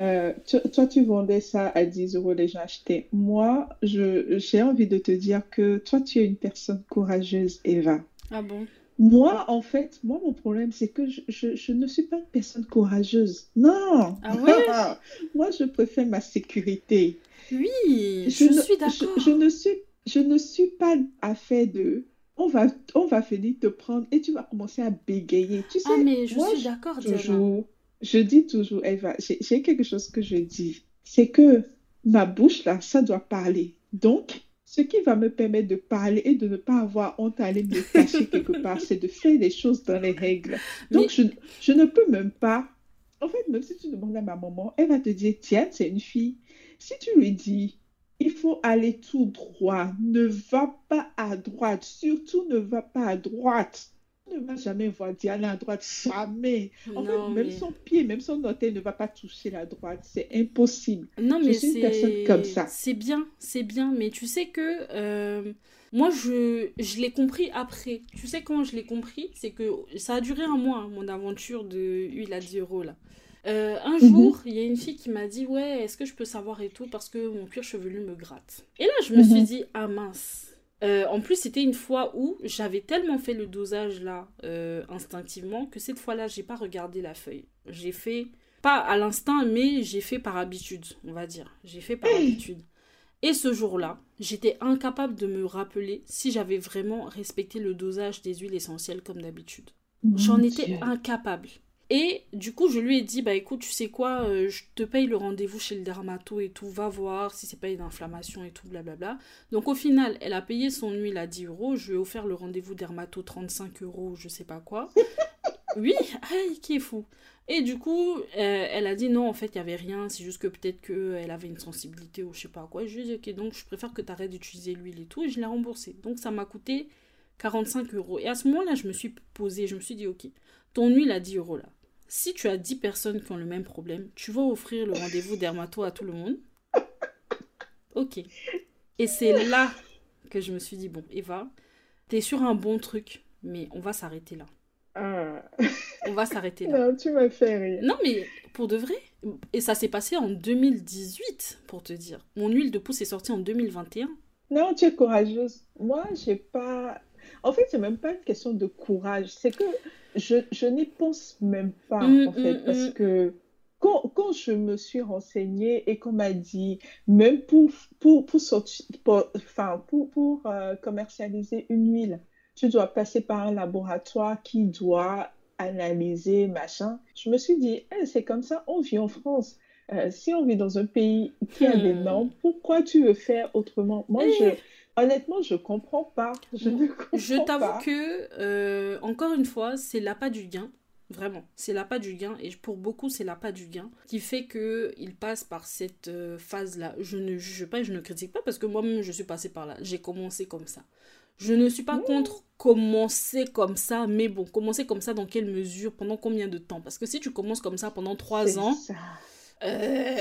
Euh, toi, tu vendais ça à 10 euros, les gens achetaient. Moi, j'ai envie de te dire que toi, tu es une personne courageuse, Eva. Ah bon? Moi, en fait, moi, mon problème, c'est que je, je, ne suis pas une personne courageuse. Non! Ah ouais? [laughs] moi, je préfère ma sécurité. Oui, je, suis d'accord. Je, ne suis, je ne suis pas à fait de on va, on va finir te prendre et tu vas commencer à bégayer. Tu ah, sais, ah, mais je suis d'accord, toujours, je dis toujours, Eva, j'ai quelque chose que je dis, c'est que ma bouche, là, ça doit parler. Donc, ce qui va me permettre de parler et de ne pas avoir honte à aller me [laughs] cacher quelque part, c'est de faire les choses dans les règles. Donc, je, je, ne peux même pas. En fait, même si tu demandes à ma maman, elle va te dire, tiens, c'est une fille. Si tu lui dis, il faut aller tout droit, ne va pas à droite, surtout ne va pas à droite ne va jamais voir Diana à droite, jamais. En fait, même son pied, même son orteil ne va pas toucher la droite. C'est impossible. Non, mais c'est une personne comme ça. C'est bien, c'est bien. Mais tu sais que euh, moi, je, je l'ai compris après. Tu sais quand je l'ai compris C'est que ça a duré un mois, hein, mon aventure de huile à 10 euros, là. Euh, un mhm. jour, il y a une fille qui m'a dit Ouais, est-ce que je peux savoir et tout Parce que mon cuir chevelu me gratte. Et là, je me suis mhm. dit Ah mince euh, en plus, c'était une fois où j'avais tellement fait le dosage là euh, instinctivement que cette fois-là, j'ai pas regardé la feuille. J'ai fait pas à l'instinct, mais j'ai fait par habitude, on va dire. J'ai fait par habitude. Et ce jour-là, j'étais incapable de me rappeler si j'avais vraiment respecté le dosage des huiles essentielles comme d'habitude. J'en étais incapable. Et du coup, je lui ai dit, bah écoute, tu sais quoi, euh, je te paye le rendez-vous chez le dermato et tout, va voir si c'est pas une inflammation et tout, blablabla. Donc au final, elle a payé son huile à 10 euros, je lui ai offert le rendez-vous dermato 35 euros, je sais pas quoi. [laughs] oui, aïe, qui est fou. Et du coup, euh, elle a dit non, en fait, il y avait rien, c'est juste que peut-être qu'elle avait une sensibilité ou je sais pas quoi. je lui ai dit, ok, donc je préfère que tu arrêtes d'utiliser l'huile et tout, et je l'ai remboursé. Donc ça m'a coûté 45 euros. Et à ce moment-là, je me suis posée, je me suis dit, ok, ton huile à 10 euros là, si tu as 10 personnes qui ont le même problème, tu vas offrir le rendez-vous dermato à tout le monde. Ok. Et c'est là que je me suis dit, bon, Eva, t'es sur un bon truc, mais on va s'arrêter là. Ah. On va s'arrêter là. Non, tu m'as fait rire. Non, mais pour de vrai. Et ça s'est passé en 2018, pour te dire. Mon huile de pouce est sortie en 2021. Non, tu es courageuse. Moi, j'ai pas. En fait, c'est même pas une question de courage. C'est que je, je n'y pense même pas, mm, en fait, mm, parce mm. que quand, quand, je me suis renseignée et qu'on m'a dit, même pour, pour, pour, sortir, pour, enfin, pour, pour euh, commercialiser une huile, tu dois passer par un laboratoire qui doit analyser, machin. Je me suis dit, eh, c'est comme ça, on vit en France. Euh, si on vit dans un pays qui a des hmm. normes, pourquoi tu veux faire autrement? Moi, je, honnêtement, je comprends pas. Je ne comprends Je t'avoue que, euh, encore une fois, c'est l'appât du gain. Vraiment, c'est l'appât du gain et pour beaucoup c'est l'appât du gain qui fait que il passe par cette euh, phase là. Je ne juge pas et je ne critique pas parce que moi-même je suis passée par là. J'ai commencé comme ça. Je ne suis pas contre commencer comme ça, mais bon, commencer comme ça dans quelle mesure, pendant combien de temps? Parce que si tu commences comme ça pendant trois ans, euh,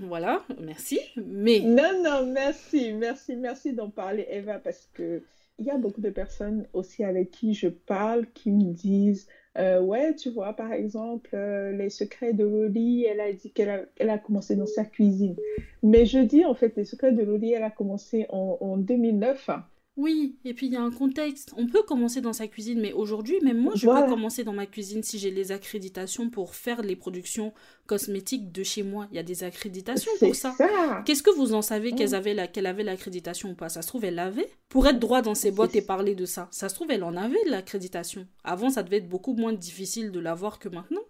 [coughs] voilà, merci. Mais non, non, merci, merci, merci d'en parler, Eva, parce que il y a beaucoup de personnes aussi avec qui je parle qui me disent euh, ouais, tu vois, par exemple, euh, les secrets de Loli, elle a dit qu'elle a, commencé dans sa cuisine. Mais je dis, en fait, les secrets de Loli, elle a commencé en, en 2009. Oui, et puis il y a un contexte. On peut commencer dans sa cuisine, mais aujourd'hui, même moi, je peux commencer dans ma cuisine si j'ai les accréditations pour faire les productions cosmétiques de chez moi. Il y a des accréditations pour ça. Qu'est-ce que vous en savez qu'elle avait, la, qu'elle avait l'accréditation ou pas? Ça se trouve, elle l'avait. Pour être droit dans ses boîtes et parler de ça, ça se trouve, elle en avait l'accréditation. Avant, ça devait être beaucoup moins difficile de l'avoir que maintenant.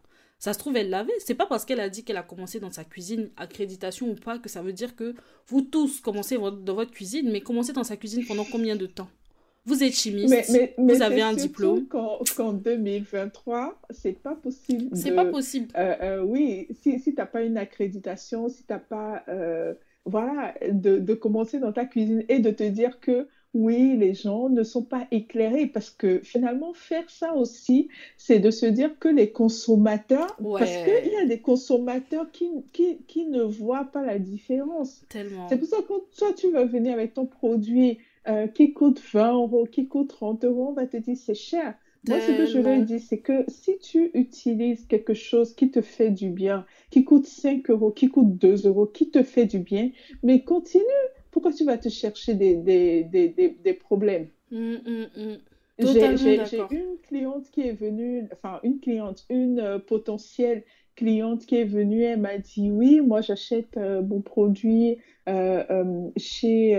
Ça se trouve, elle l'avait. C'est pas parce qu'elle a dit qu'elle a commencé dans sa cuisine, accréditation ou pas, que ça veut dire que vous tous commencez dans votre cuisine, mais commencez dans sa cuisine pendant combien de temps? Vous êtes chimiste, vous avez un diplôme. Qu'en 2023, c'est pas possible. C'est pas possible. Euh, euh, oui, si, si tu n'as pas une accréditation, si tu n'as pas. Euh, voilà, de, de commencer dans ta cuisine et de te dire que oui, les gens ne sont pas éclairés parce que finalement, faire ça aussi, c'est de se dire que les consommateurs, parce qu'il y a des consommateurs qui, qui, qui, ne voient pas la différence. Tellement. C'est pour ça que quand toi, tu vas venir avec ton produit euh, qui coûte 20 euros, qui coûte 30 euros, on va te dire c'est cher. Moi, ce que je leur dis, c'est que si tu utilises quelque chose qui te fait du bien, qui coûte 5 euros, qui coûte 2 euros, qui te fait du bien, mais continue pourquoi tu vas te chercher des, des, des, des, problèmes hum, hum, hum. J'ai une cliente qui est venue, enfin une cliente, une euh, potentielle cliente qui est venue, elle m'a dit oui, moi j'achète euh, mon produit euh, chez,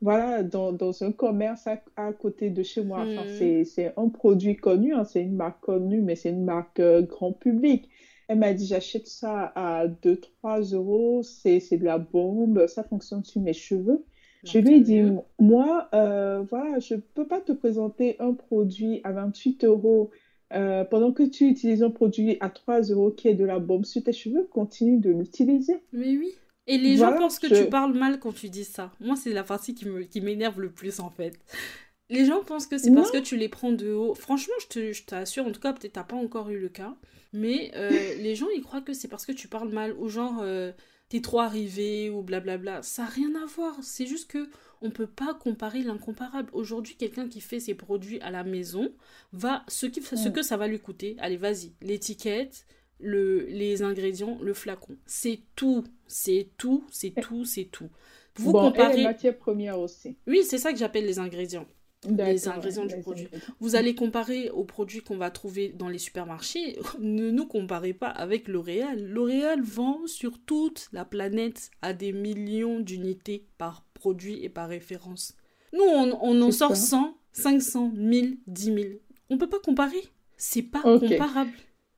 voilà, dans, dans, un commerce à, côté de chez moi. Enfin, c'est un produit connu, hein, c'est une marque connue, mais c'est une marque grand public. Elle m'a dit, j'achète ça à 2-3 euros, c'est de la bombe, ça fonctionne sur mes cheveux. Je lui ai dit, moi, euh, voilà, je ne peux pas te présenter un produit à 28 euros euh, pendant que tu utilises un produit à 3 euros qui est de la bombe sur tes cheveux, continue de l'utiliser. Mais oui. Et les gens pensent que tu parles mal quand tu dis ça. Moi, c'est la partie qui m'énerve le plus, en fait. Les gens pensent que c'est parce que tu les prends de haut. Franchement, je t'assure, en tout cas, peut-être t'as pas encore eu le cas. Mais euh, [laughs] les gens, ils croient que c'est parce que tu parles mal, ou genre, euh, t'es trop arrivé, ou blablabla. Ça n'a rien à voir. C'est juste que on peut pas comparer l'incomparable. Aujourd'hui, quelqu'un qui fait ses produits à la maison va ce, qui, ce que ça va lui coûter. Allez, vas-y. L'étiquette, le, les ingrédients, le flacon. C'est tout. C'est tout, c'est tout, c'est tout. Vous comparez... et les matières premières aussi. Oui, c'est ça que j'appelle les ingrédients les ingrédients du produit. Vous allez comparer aux produits qu'on va trouver dans les supermarchés. [laughs] ne nous comparez pas avec L'Oréal. L'Oréal vend sur toute la planète à des millions d'unités par produit et par référence. Nous, on, on en sort 100, 500, 1000, 10 000. On peut pas comparer. C'est pas comparable.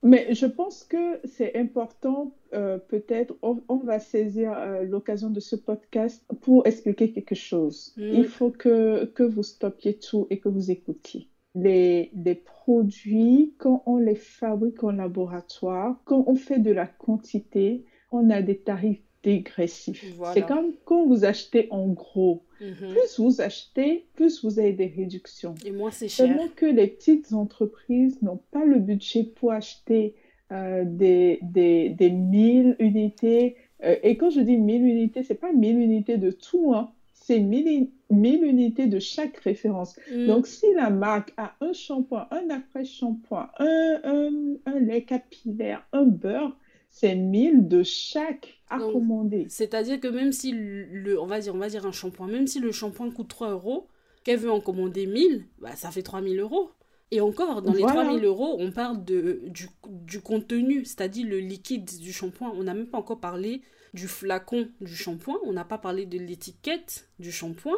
Mais je pense que c'est important, euh, peut-être, on, va saisir euh, l'occasion de ce podcast pour expliquer quelque chose. Il faut que, que vous stoppiez tout et que vous écoutiez. Les, les, produits, quand on les fabrique en laboratoire, quand on fait de la quantité, on a des tarifs dégressif. C'est comme quand vous achetez en gros. Mhm. Plus vous achetez, plus vous avez des réductions. Et moins c'est cher. Seulement que les petites entreprises n'ont pas le budget pour acheter euh, des, des, des 1000 unités. Euh, et quand je dis 1000 unités, c'est pas 1000 unités de tout, hein. c'est 1000, unités de chaque référence. Mm. Donc, si la marque a un shampoing, un après-shampoing, un, un, un lait capillaire, un beurre, c'est 1000 de chaque à commander. C'est-à-dire que même si le, on va dire, on va dire un shampoing, même si le shampoing coûte 3 euros, qu'elle veut en commander 1000, bah, ça fait 3000 euros. Et encore, dans les 3000 euros, on parle de, du, du contenu, c'est-à-dire le liquide du shampoing. On n'a même pas encore parlé du flacon du shampoing, on n'a pas parlé de l'étiquette du shampoing.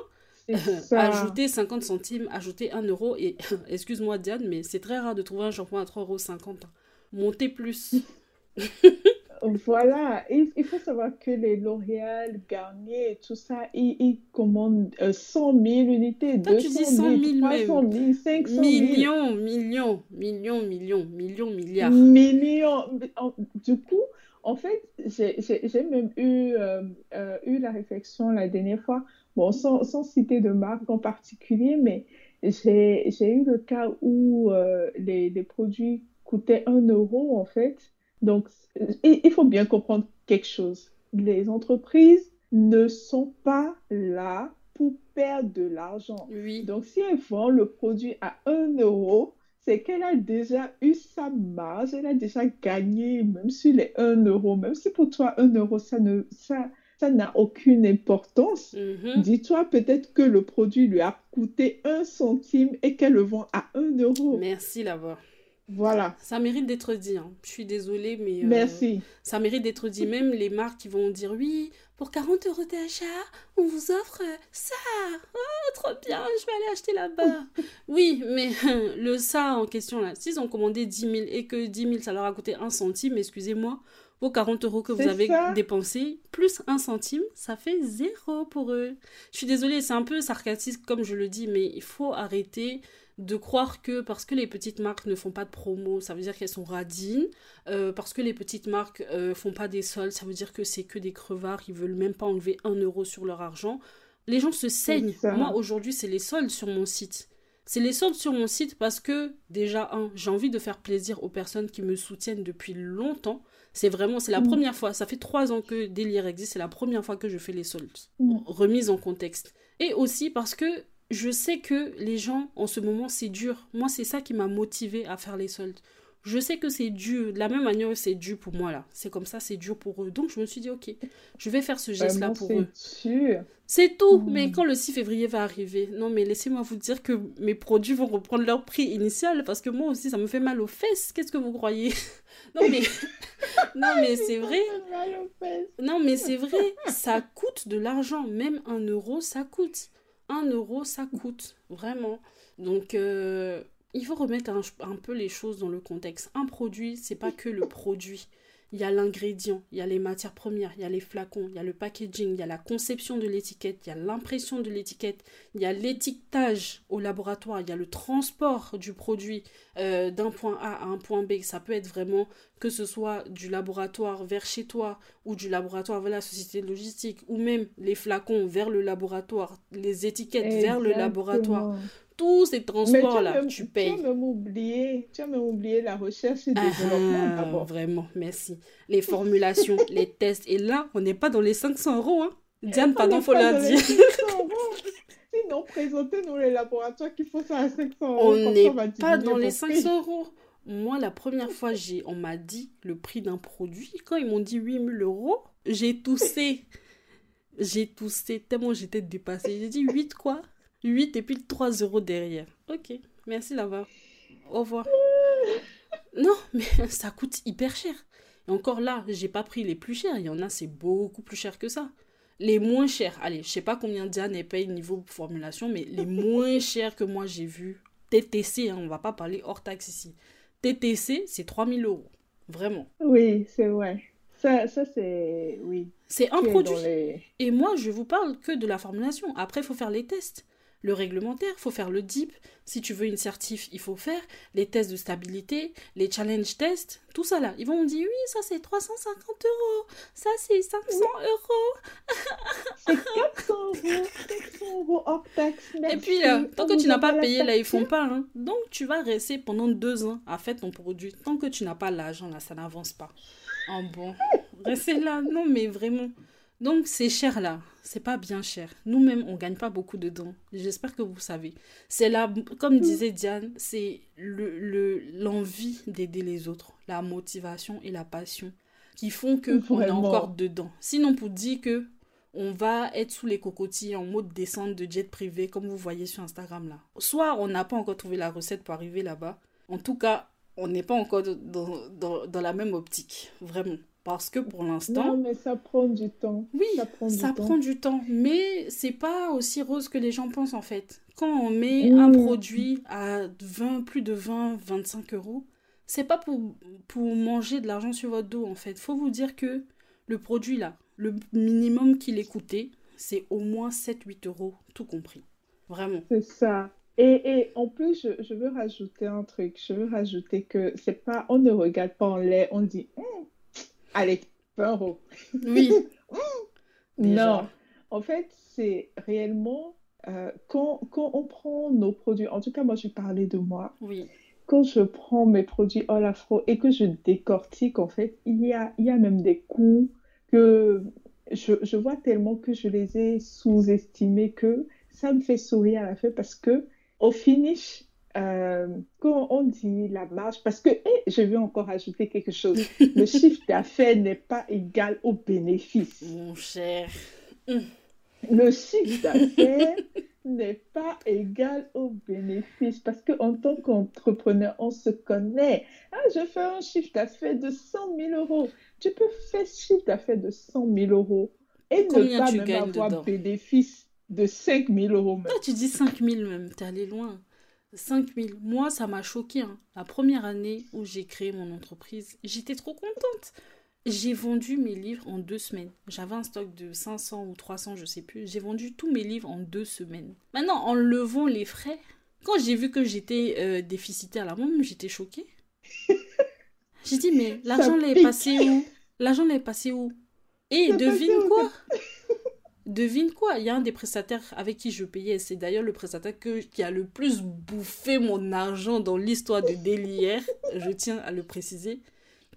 ajouter 50 centimes, ajouter 1 euro, et [coughs] excuse-moi Diane, mais c'est très rare de trouver un shampoing à 3,50 euros. Montez plus. [laughs] [laughs] Voilà, il, il faut savoir que les L'Oréal, Garnier et tout ça, ils, ils commandent euh, 100 000 unités, Toi, tu 200 dis 100 000, 000 300 même. 000, 500 000. Millions, millions, millions, millions, millions, milliards. Millions. Du coup, en fait, j'ai même eu, euh, euh, eu la réflexion la dernière fois, bon, sans, sans citer de marque en particulier, mais j'ai eu le cas où euh, les, les produits coûtaient un euro, en fait. Donc, il, faut bien comprendre quelque chose. Les entreprises ne sont pas là pour perdre de l'argent. Oui, Donc, si elle vend le produit à un euro, c'est qu'elle a déjà eu sa marge, elle a déjà gagné, même sur les un euro, même si pour toi un euro, ça ne, ça, ça n'a aucune importance. Mhm. Dis-toi peut-être que le produit lui a coûté un centime et qu'elle le vend à un euro. Merci là-bas. Voilà. Ça mérite d'être dit. hein. Je suis désolée, mais euh, Merci. ça mérite d'être dit. Même les marques qui vont dire oui, pour 40 euros d'achat, on vous offre ça. Oh, trop bien, je vais aller acheter là-bas. [laughs] oui, mais [laughs] le ça en question là, s'ils ont commandé 10 000 et que 10 000 ça leur a coûté un centime, excusez-moi, vos 40 euros que vous avez dépensés, plus un centime, ça fait zéro pour eux. Je suis désolée, c'est un peu sarcastique comme je le dis, mais il faut arrêter de croire que parce que les petites marques ne font pas de promo, ça veut dire qu'elles sont radines. Euh, parce que les petites marques euh, font pas des soldes, ça veut dire que c'est que des crevards, ils veulent même pas enlever un euro sur leur argent. Les gens se saignent. Moi, aujourd'hui, c'est les soldes sur mon site. C'est les soldes sur mon site parce que, déjà, un, j'ai envie de faire plaisir aux personnes qui me soutiennent depuis longtemps. C'est vraiment, c'est la Mm. première fois. Ça fait trois ans que Délire existe. C'est la première fois que je fais les soldes. Mm. Remise en contexte. Et aussi parce que je sais que les gens, en ce moment, c'est dur. Moi, c'est ça qui m'a motivé à faire les soldes. Je sais que c'est dur. De la même manière, c'est dur pour moi, là. C'est comme ça, c'est dur pour eux. Donc, je me suis dit, ok, je vais faire ce geste-là pour eux. C'est tout. Mm. Mais quand le 6 février va arriver, non, mais laissez-moi vous dire que mes produits vont reprendre leur prix initial parce que moi aussi, ça me fait mal aux fesses. Qu'est-ce que vous croyez? [laughs] Non, mais, [laughs] non, mais c'est vrai. Mal aux fesses. Non, mais c'est vrai. Ça coûte de l'argent. Même un euro, ça coûte. Un euro, ça coûte. Vraiment. Donc, euh, il faut remettre un, un peu les choses dans le contexte. Un produit, c'est pas que le produit. Il y a l'ingrédient, il y a les matières premières, il y a les flacons, il y a le packaging, il y a la conception de l'étiquette, il y a l'impression de l'étiquette, il y a l'étiquetage au laboratoire, il y a le transport du produit euh, d'un point A à un point B. Ça peut être vraiment que ce soit du laboratoire vers chez toi ou du laboratoire vers la société de logistique ou même les flacons vers le laboratoire, les étiquettes vers le laboratoire. Tous ces tu transports-là, tu tu payes. as même oublié, tu as même oublié la recherche et Ah, développement d'abord. vraiment, merci. Les formulations, [laughs] les tests. Et là, on n'est pas dans les 500 euros. Hein. Diane, On pardon, n'est faut leur dire. 500 euros. Sinon, présentez-nous les laboratoires qui font ça à 500 euros. On n'est pas dans les vos prix. 500 euros. Moi, la première fois, j'ai, on m'a dit le prix d'un produit. Quand ils m'ont dit 8000 euros, j'ai toussé. J'ai toussé tellement j'étais dépassée. J'ai dit 8 quoi 8 et puis 3 euros derrière. Ok, merci là-bas. Au revoir. Non, mais [laughs] ça coûte hyper cher. Et encore là, j'ai pas pris les plus chers. Il y en a, c'est beaucoup plus cher que ça. Les moins chers, allez, je sais pas combien Diane paye niveau formulation, mais les [laughs] moins chers que moi j'ai vu, TTC, hein, on va pas parler hors taxe ici. TTC, c'est 3000 euros. Vraiment. Oui, c'est vrai. Ça, ça c'est. Oui. C'est un produit. les- Et moi, je vous parle que de la formulation. Après, il faut faire les tests. Le réglementaire, il faut faire le DIP. Si tu veux une certif, il faut faire les tests de stabilité, les challenge tests, tout ça là. Ils vont me dire, oui, ça c'est 350 euros, ça c'est 500 euros. C'est 400 euros. 400 euros hors taxe. Et puis là, tant On que tu n'as pas payé là, ils font pas. hein. Donc tu vas rester pendant deux ans à faire ton produit. Tant que tu n'as pas l'argent là, ça n'avance pas. En bon, restez là. Non mais vraiment. Donc c'est cher là, c'est pas bien cher. Nous-mêmes, on gagne pas beaucoup dedans. J'espère que vous savez. C'est là, comme disait Diane, c'est le le- l'envie d'aider les autres, la motivation et la passion qui font que on est encore dedans. Sinon, pour dire que on va être sous les cocotilles en mode descente de jet privé, comme vous voyez sur Instagram là. Soit on n'a pas encore trouvé la recette pour arriver là-bas. En tout cas, on n'est pas encore dans, dans, dans la même optique, vraiment. Parce que pour l'instant, Non, mais ça prend du temps. oui, ça prend du temps. du temps, mais c'est pas aussi rose que les gens pensent en fait. Quand on met un produit à 20, plus de 20, 25 euros, c'est pas pour, pour manger de l'argent sur votre dos en fait. Faut vous dire que le produit là, le minimum qu'il ait coûté, c'est au moins 7-8 euros, tout compris. Vraiment. C'est ça. Et, et, en plus, je, je, veux rajouter un truc. Je veux rajouter que c'est pas, on ne regarde pas en lait, on dit, hum, allez, 20 euros. [laughs] Oui. [laughs] non. En fait, c'est réellement euh, quand, quand, on prend nos produits, en tout cas, moi, je parlais de moi. Oui. Quand je prends mes produits All Afro et que je décortique, en fait, il y a, il y a même des coûts que je, je vois tellement que je les ai sous-estimés que ça me fait sourire à la fin parce que au finish, euh, quand on dit la marge, parce que et je vais encore ajouter quelque chose, le [laughs] chiffre d'affaires n'est pas égal au bénéfice. Mon cher. Le chiffre d'affaires [laughs] n'est pas égal au bénéfice parce qu'en tant qu'entrepreneur, on se connaît. Ah, je fais un chiffre d'affaires de 100 000 euros. Tu peux faire chiffre d'affaires de 100 000 euros et ne pas même avoir bénéfice de 5 000 euros. Même. Toi, tu dis 5 000 même, t'es allé loin. 5 000. Moi, ça m'a choqué. Hein. La première année où j'ai créé mon entreprise, j'étais trop contente. J'ai vendu mes livres en deux semaines. J'avais un stock de 500 ou 300, je sais plus. J'ai vendu tous mes livres en deux semaines. Maintenant, en levant les frais, quand j'ai vu que j'étais euh, déficitaire là, moi j'étais choquée. [laughs] j'ai dit, mais l'argent l'est passé où? L'argent l'est passé où? Et devine quoi? Devine quoi Il y a un des prestataires avec qui je payais. C'est d'ailleurs le prestataire que, qui a le plus bouffé mon argent dans l'histoire de Délire, je tiens à le préciser,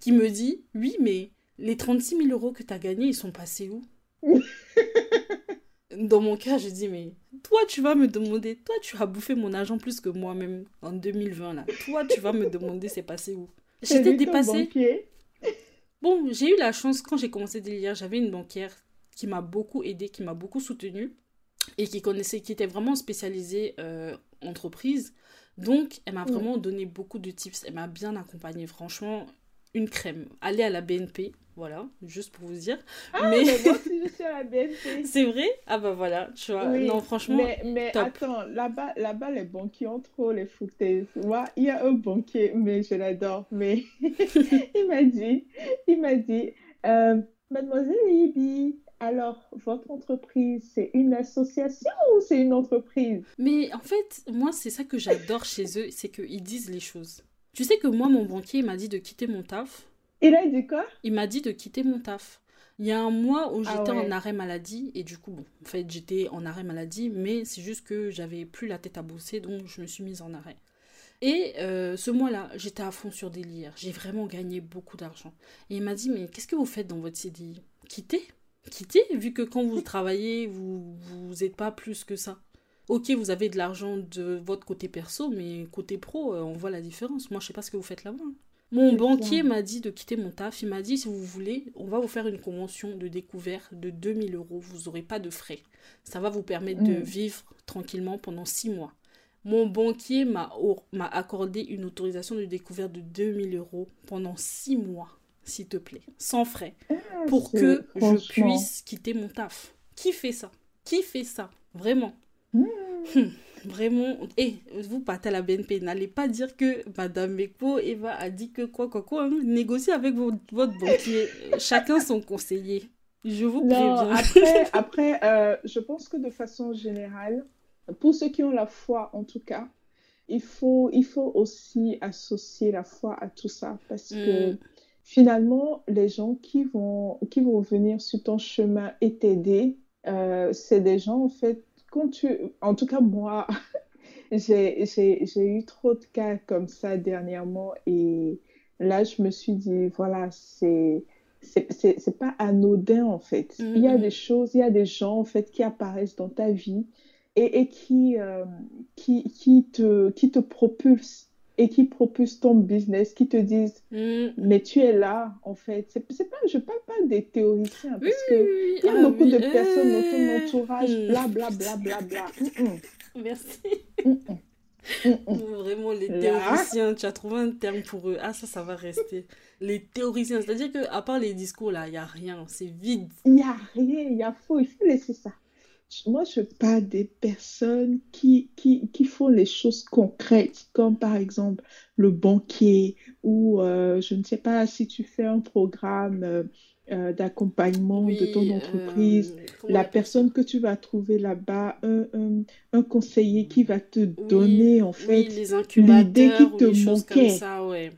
qui me dit Oui, mais les 36 000 euros que tu as gagnés, ils sont passés où? [laughs] Dans mon cas, je dis Mais toi, tu vas me demander, toi, tu as bouffé mon argent plus que moi-même en 2020. là. Toi, tu vas me demander c'est passé où? J'étais dépassée. Bon, j'ai eu la chance, quand j'ai commencé Délire, j'avais une banquière qui m'a beaucoup aidé, qui m'a beaucoup soutenu et qui connaissait, qui était vraiment spécialisée euh, entreprise. Donc, elle m'a vraiment donné beaucoup de tips. Elle m'a bien accompagnée. Franchement, une crème. Allez à la BNP, voilà, juste pour vous dire. Ah, mais, mais moi [laughs] aussi, je suis à la BNP. C'est vrai? Ah bah voilà, tu vois. Oui, non, franchement. Mais, mais attends, là-bas, là-bas, les banquiers ont trop les foutaises. Moi, il y a un banquier, mais je l'adore. Mais [laughs] il m'a dit, il m'a dit, euh, Mademoiselle Ibi, alors, votre entreprise, c'est une association ou c'est une entreprise? Mais en fait, moi, c'est ça que j'adore chez eux, c'est qu'ils disent les choses. Tu sais que moi, mon banquier m'a dit de quitter mon taf. Il a dit quoi? Il m'a dit de quitter mon taf. Il y a un mois où j'étais ah ouais. en arrêt maladie et du coup, bon, en fait, j'étais en arrêt maladie, mais c'est juste que j'avais plus la tête à bosser, donc je me suis mise en arrêt. Et euh, ce mois-là, j'étais à fond sur délire. J'ai vraiment gagné beaucoup d'argent. Et il m'a dit, mais qu'est-ce que vous faites dans votre CDI Quitter? Quitter, vu que quand vous travaillez, vous n'êtes pas plus que ça. Ok, vous avez de l'argent de votre côté perso, mais côté pro, on voit la différence. Moi, je sais pas ce que vous faites là-bas. Mon banquier m'a dit de quitter mon taf. Il m'a dit, si vous voulez, on va vous faire une convention de découvert de 2000 euros. Vous n'aurez pas de frais. Ça va vous permettre de vivre tranquillement pendant six mois. Mon banquier m'a accordé une autorisation de découvert de 2000 euros pendant six mois s'il te plaît, sans frais, pour que je puisse quitter mon taf. Qui fait ça? Qui fait ça? Vraiment. Mmh. Vraiment. Et vous partez à la BNP, n'allez pas dire que Madame Mekpo Eva a dit que quoi, quoi, quoi. Hein. Négociez avec votre, votre banquier. [laughs] Chacun son conseiller. Je vous préviens. Après, [laughs] après euh, je pense que de façon générale, pour ceux qui ont la foi en tout cas, il faut, il faut aussi associer la foi à tout ça parce que finalement, les gens qui vont, qui vont venir sur ton chemin et t'aider, euh, c'est des gens, en fait, quand tu... En tout cas, moi, [laughs] j'ai eu trop de cas comme ça dernièrement et là, je me suis dit, voilà, c'est c'est pas anodin en fait. Mm -hmm. Il y a des choses, il y a des gens en fait qui apparaissent dans ta vie et, et qui, euh, qui, qui, te, qui te propulsent et qui propulsent ton business, qui te disent mm. mais tu es là en fait. C'est, pas, je parle pas des théoriciens parce oui, que il y a ah, beaucoup oui, de personnes dans ton euh, entourage, mm. bla bla bla bla bla. Mm. Merci. Mm. Vraiment, les Là. théoriciens, tu as trouvé un terme pour eux. Ah, ça, ça va rester. Les théoriciens, c'est-à-dire que à part les discours, là, il n'y a rien. C'est vide. Il n'y a rien, il y a faux, il faut laisser ça. Moi, je parle des personnes qui, qui, qui font les choses concrètes, comme par exemple le banquier ou euh, je ne sais pas si tu fais un programme euh, euh, d'accompagnement de ton entreprise, la personne que tu vas trouver là-bas, un, un, conseiller qui va te donner en fait l'idée qui te manquait. Ça, ouais.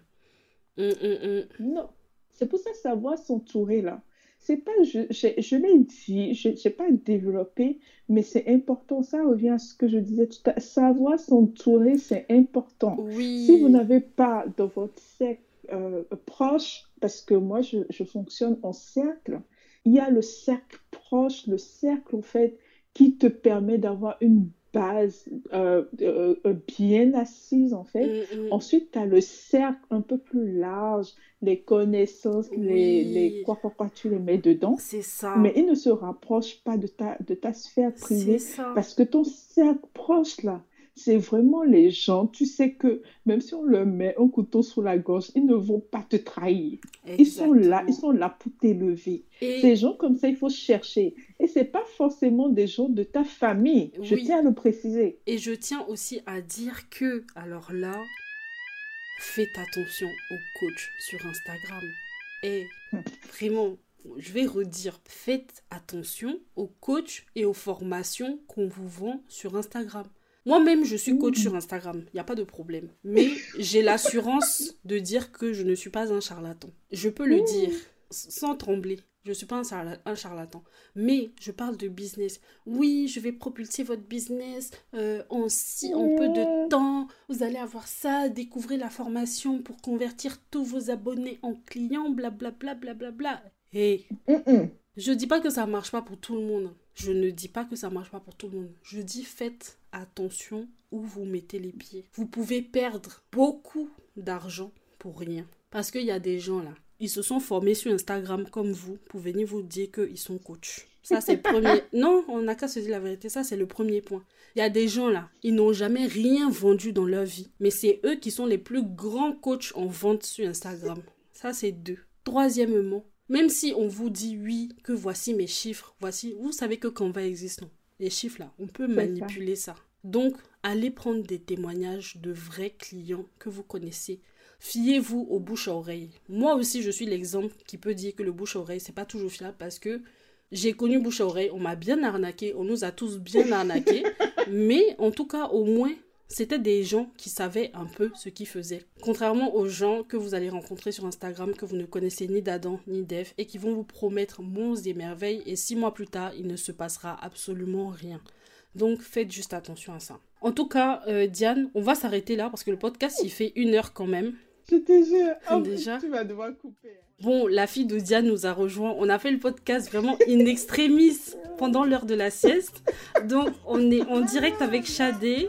Hum, hum, hum. Non, c'est pour ça savoir s'entourer là c'est pas, je, je, l'ai dit, je n'ai pas développé, mais c'est important. Ça revient à ce que je disais tout à l'heure. Savoir s'entourer, c'est important. Oui. Si vous n'avez pas dans votre cercle euh, proche, parce que moi, je, je, fonctionne en cercle, il y a le cercle proche, le cercle, en fait, qui te permet d'avoir une base euh, euh, euh, bien assise, en fait. Mm, mm. Ensuite, tu as le cercle un peu plus large, les connaissances, les, les quoi, quoi, quoi, tu les mets dedans. C'est ça. Mais ils ne se rapprochent pas de ta, de ta sphère privée. Parce que ton cercle proche, là, c'est vraiment les gens, tu sais que même si on leur met un couteau sous la gorge, ils ne vont pas te trahir. Ils sont là, ils sont là pour t'élever. Et... Ces gens comme ça, il faut chercher. Et c'est pas forcément des gens de ta famille. Je tiens à le préciser. Et je tiens aussi à dire que, alors là, faites attention aux coachs sur Instagram. Et [laughs] vraiment, je vais redire, faites attention aux coachs et aux formations qu'on vous vend sur Instagram. Moi-même, je suis coach sur Instagram, il n'y a pas de problème. Mais [laughs] j'ai l'assurance de dire que je ne suis pas un charlatan. Je peux le dire sans trembler. Je ne suis pas un, charlatan. Mais je parle de business. Oui, je vais propulser votre business euh, en, si, en peu de temps. Vous allez avoir ça, découvrir la formation pour convertir tous vos abonnés en clients, blablabla. Bla, bla, bla, bla. Et je dis pas que ça marche pas pour tout le monde. Je ne dis pas que ça marche pas pour tout le monde. Je dis faites attention où vous mettez les pieds. Vous pouvez perdre beaucoup d'argent pour rien. Parce qu'il y a des gens là, ils se sont formés sur Instagram comme vous pour venir vous dire qu'ils sont coach. Ça, c'est le premier. [laughs] Non, on n'a qu'à se dire la vérité. Ça, c'est le premier point. Il y a des gens là, ils n'ont jamais rien vendu dans leur vie. Mais c'est eux qui sont les plus grands coachs en vente sur Instagram. Ça, c'est deux. Troisièmement, même si on vous dit oui, que voici mes chiffres, voici, vous savez que Canva existe, non Les chiffres là, on peut manipuler ça. Donc, allez prendre des témoignages de vrais clients que vous connaissez. Fiez-vous au bouche à oreille. Moi aussi, je suis l'exemple qui peut dire que le bouche à oreille, c'est pas toujours fiable parce que j'ai connu bouche à oreille, on m'a bien arnaqué, on nous a tous bien arnaqué. [laughs] mais en tout cas, au moins, c'était des gens qui savaient un peu ce qu'ils faisaient. Contrairement aux gens que vous allez rencontrer sur Instagram que vous ne connaissez ni d'Adam ni d'Eve et qui vont vous promettre monts et merveilles et six mois plus tard, il ne se passera absolument rien. Donc faites juste attention à ça. En tout cas, euh, Diane, on va s'arrêter là parce que le podcast il fait une heure quand même. Je te jure. Oh, Déjà. Tu vas devoir couper. Bon, la fille de Diane nous a rejoint. On a fait le podcast vraiment in extremis pendant l'heure de la sieste. Donc, on est en direct avec Shadé.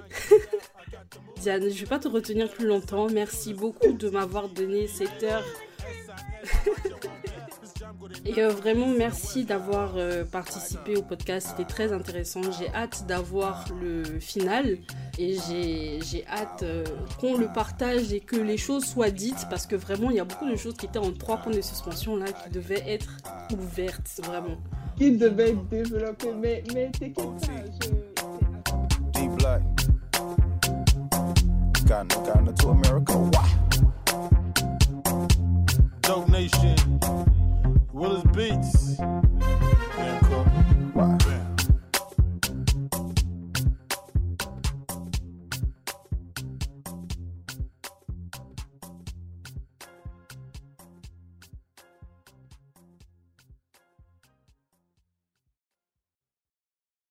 [laughs] Diane, je ne vais pas te retenir plus longtemps. Merci beaucoup de m'avoir donné cette heure. [laughs] Et euh, vraiment, merci d'avoir euh, participé au podcast. C'était très intéressant. J'ai hâte d'avoir le final. Et j'ai hâte euh, qu'on le partage et que les choses soient dites. Parce que vraiment, il y a beaucoup de choses qui étaient en trois points de suspension là qui devaient être ouvertes. Vraiment. Qui devaient être développées. Mais, mais t'inquiète pas. Je... America. Willis Beats.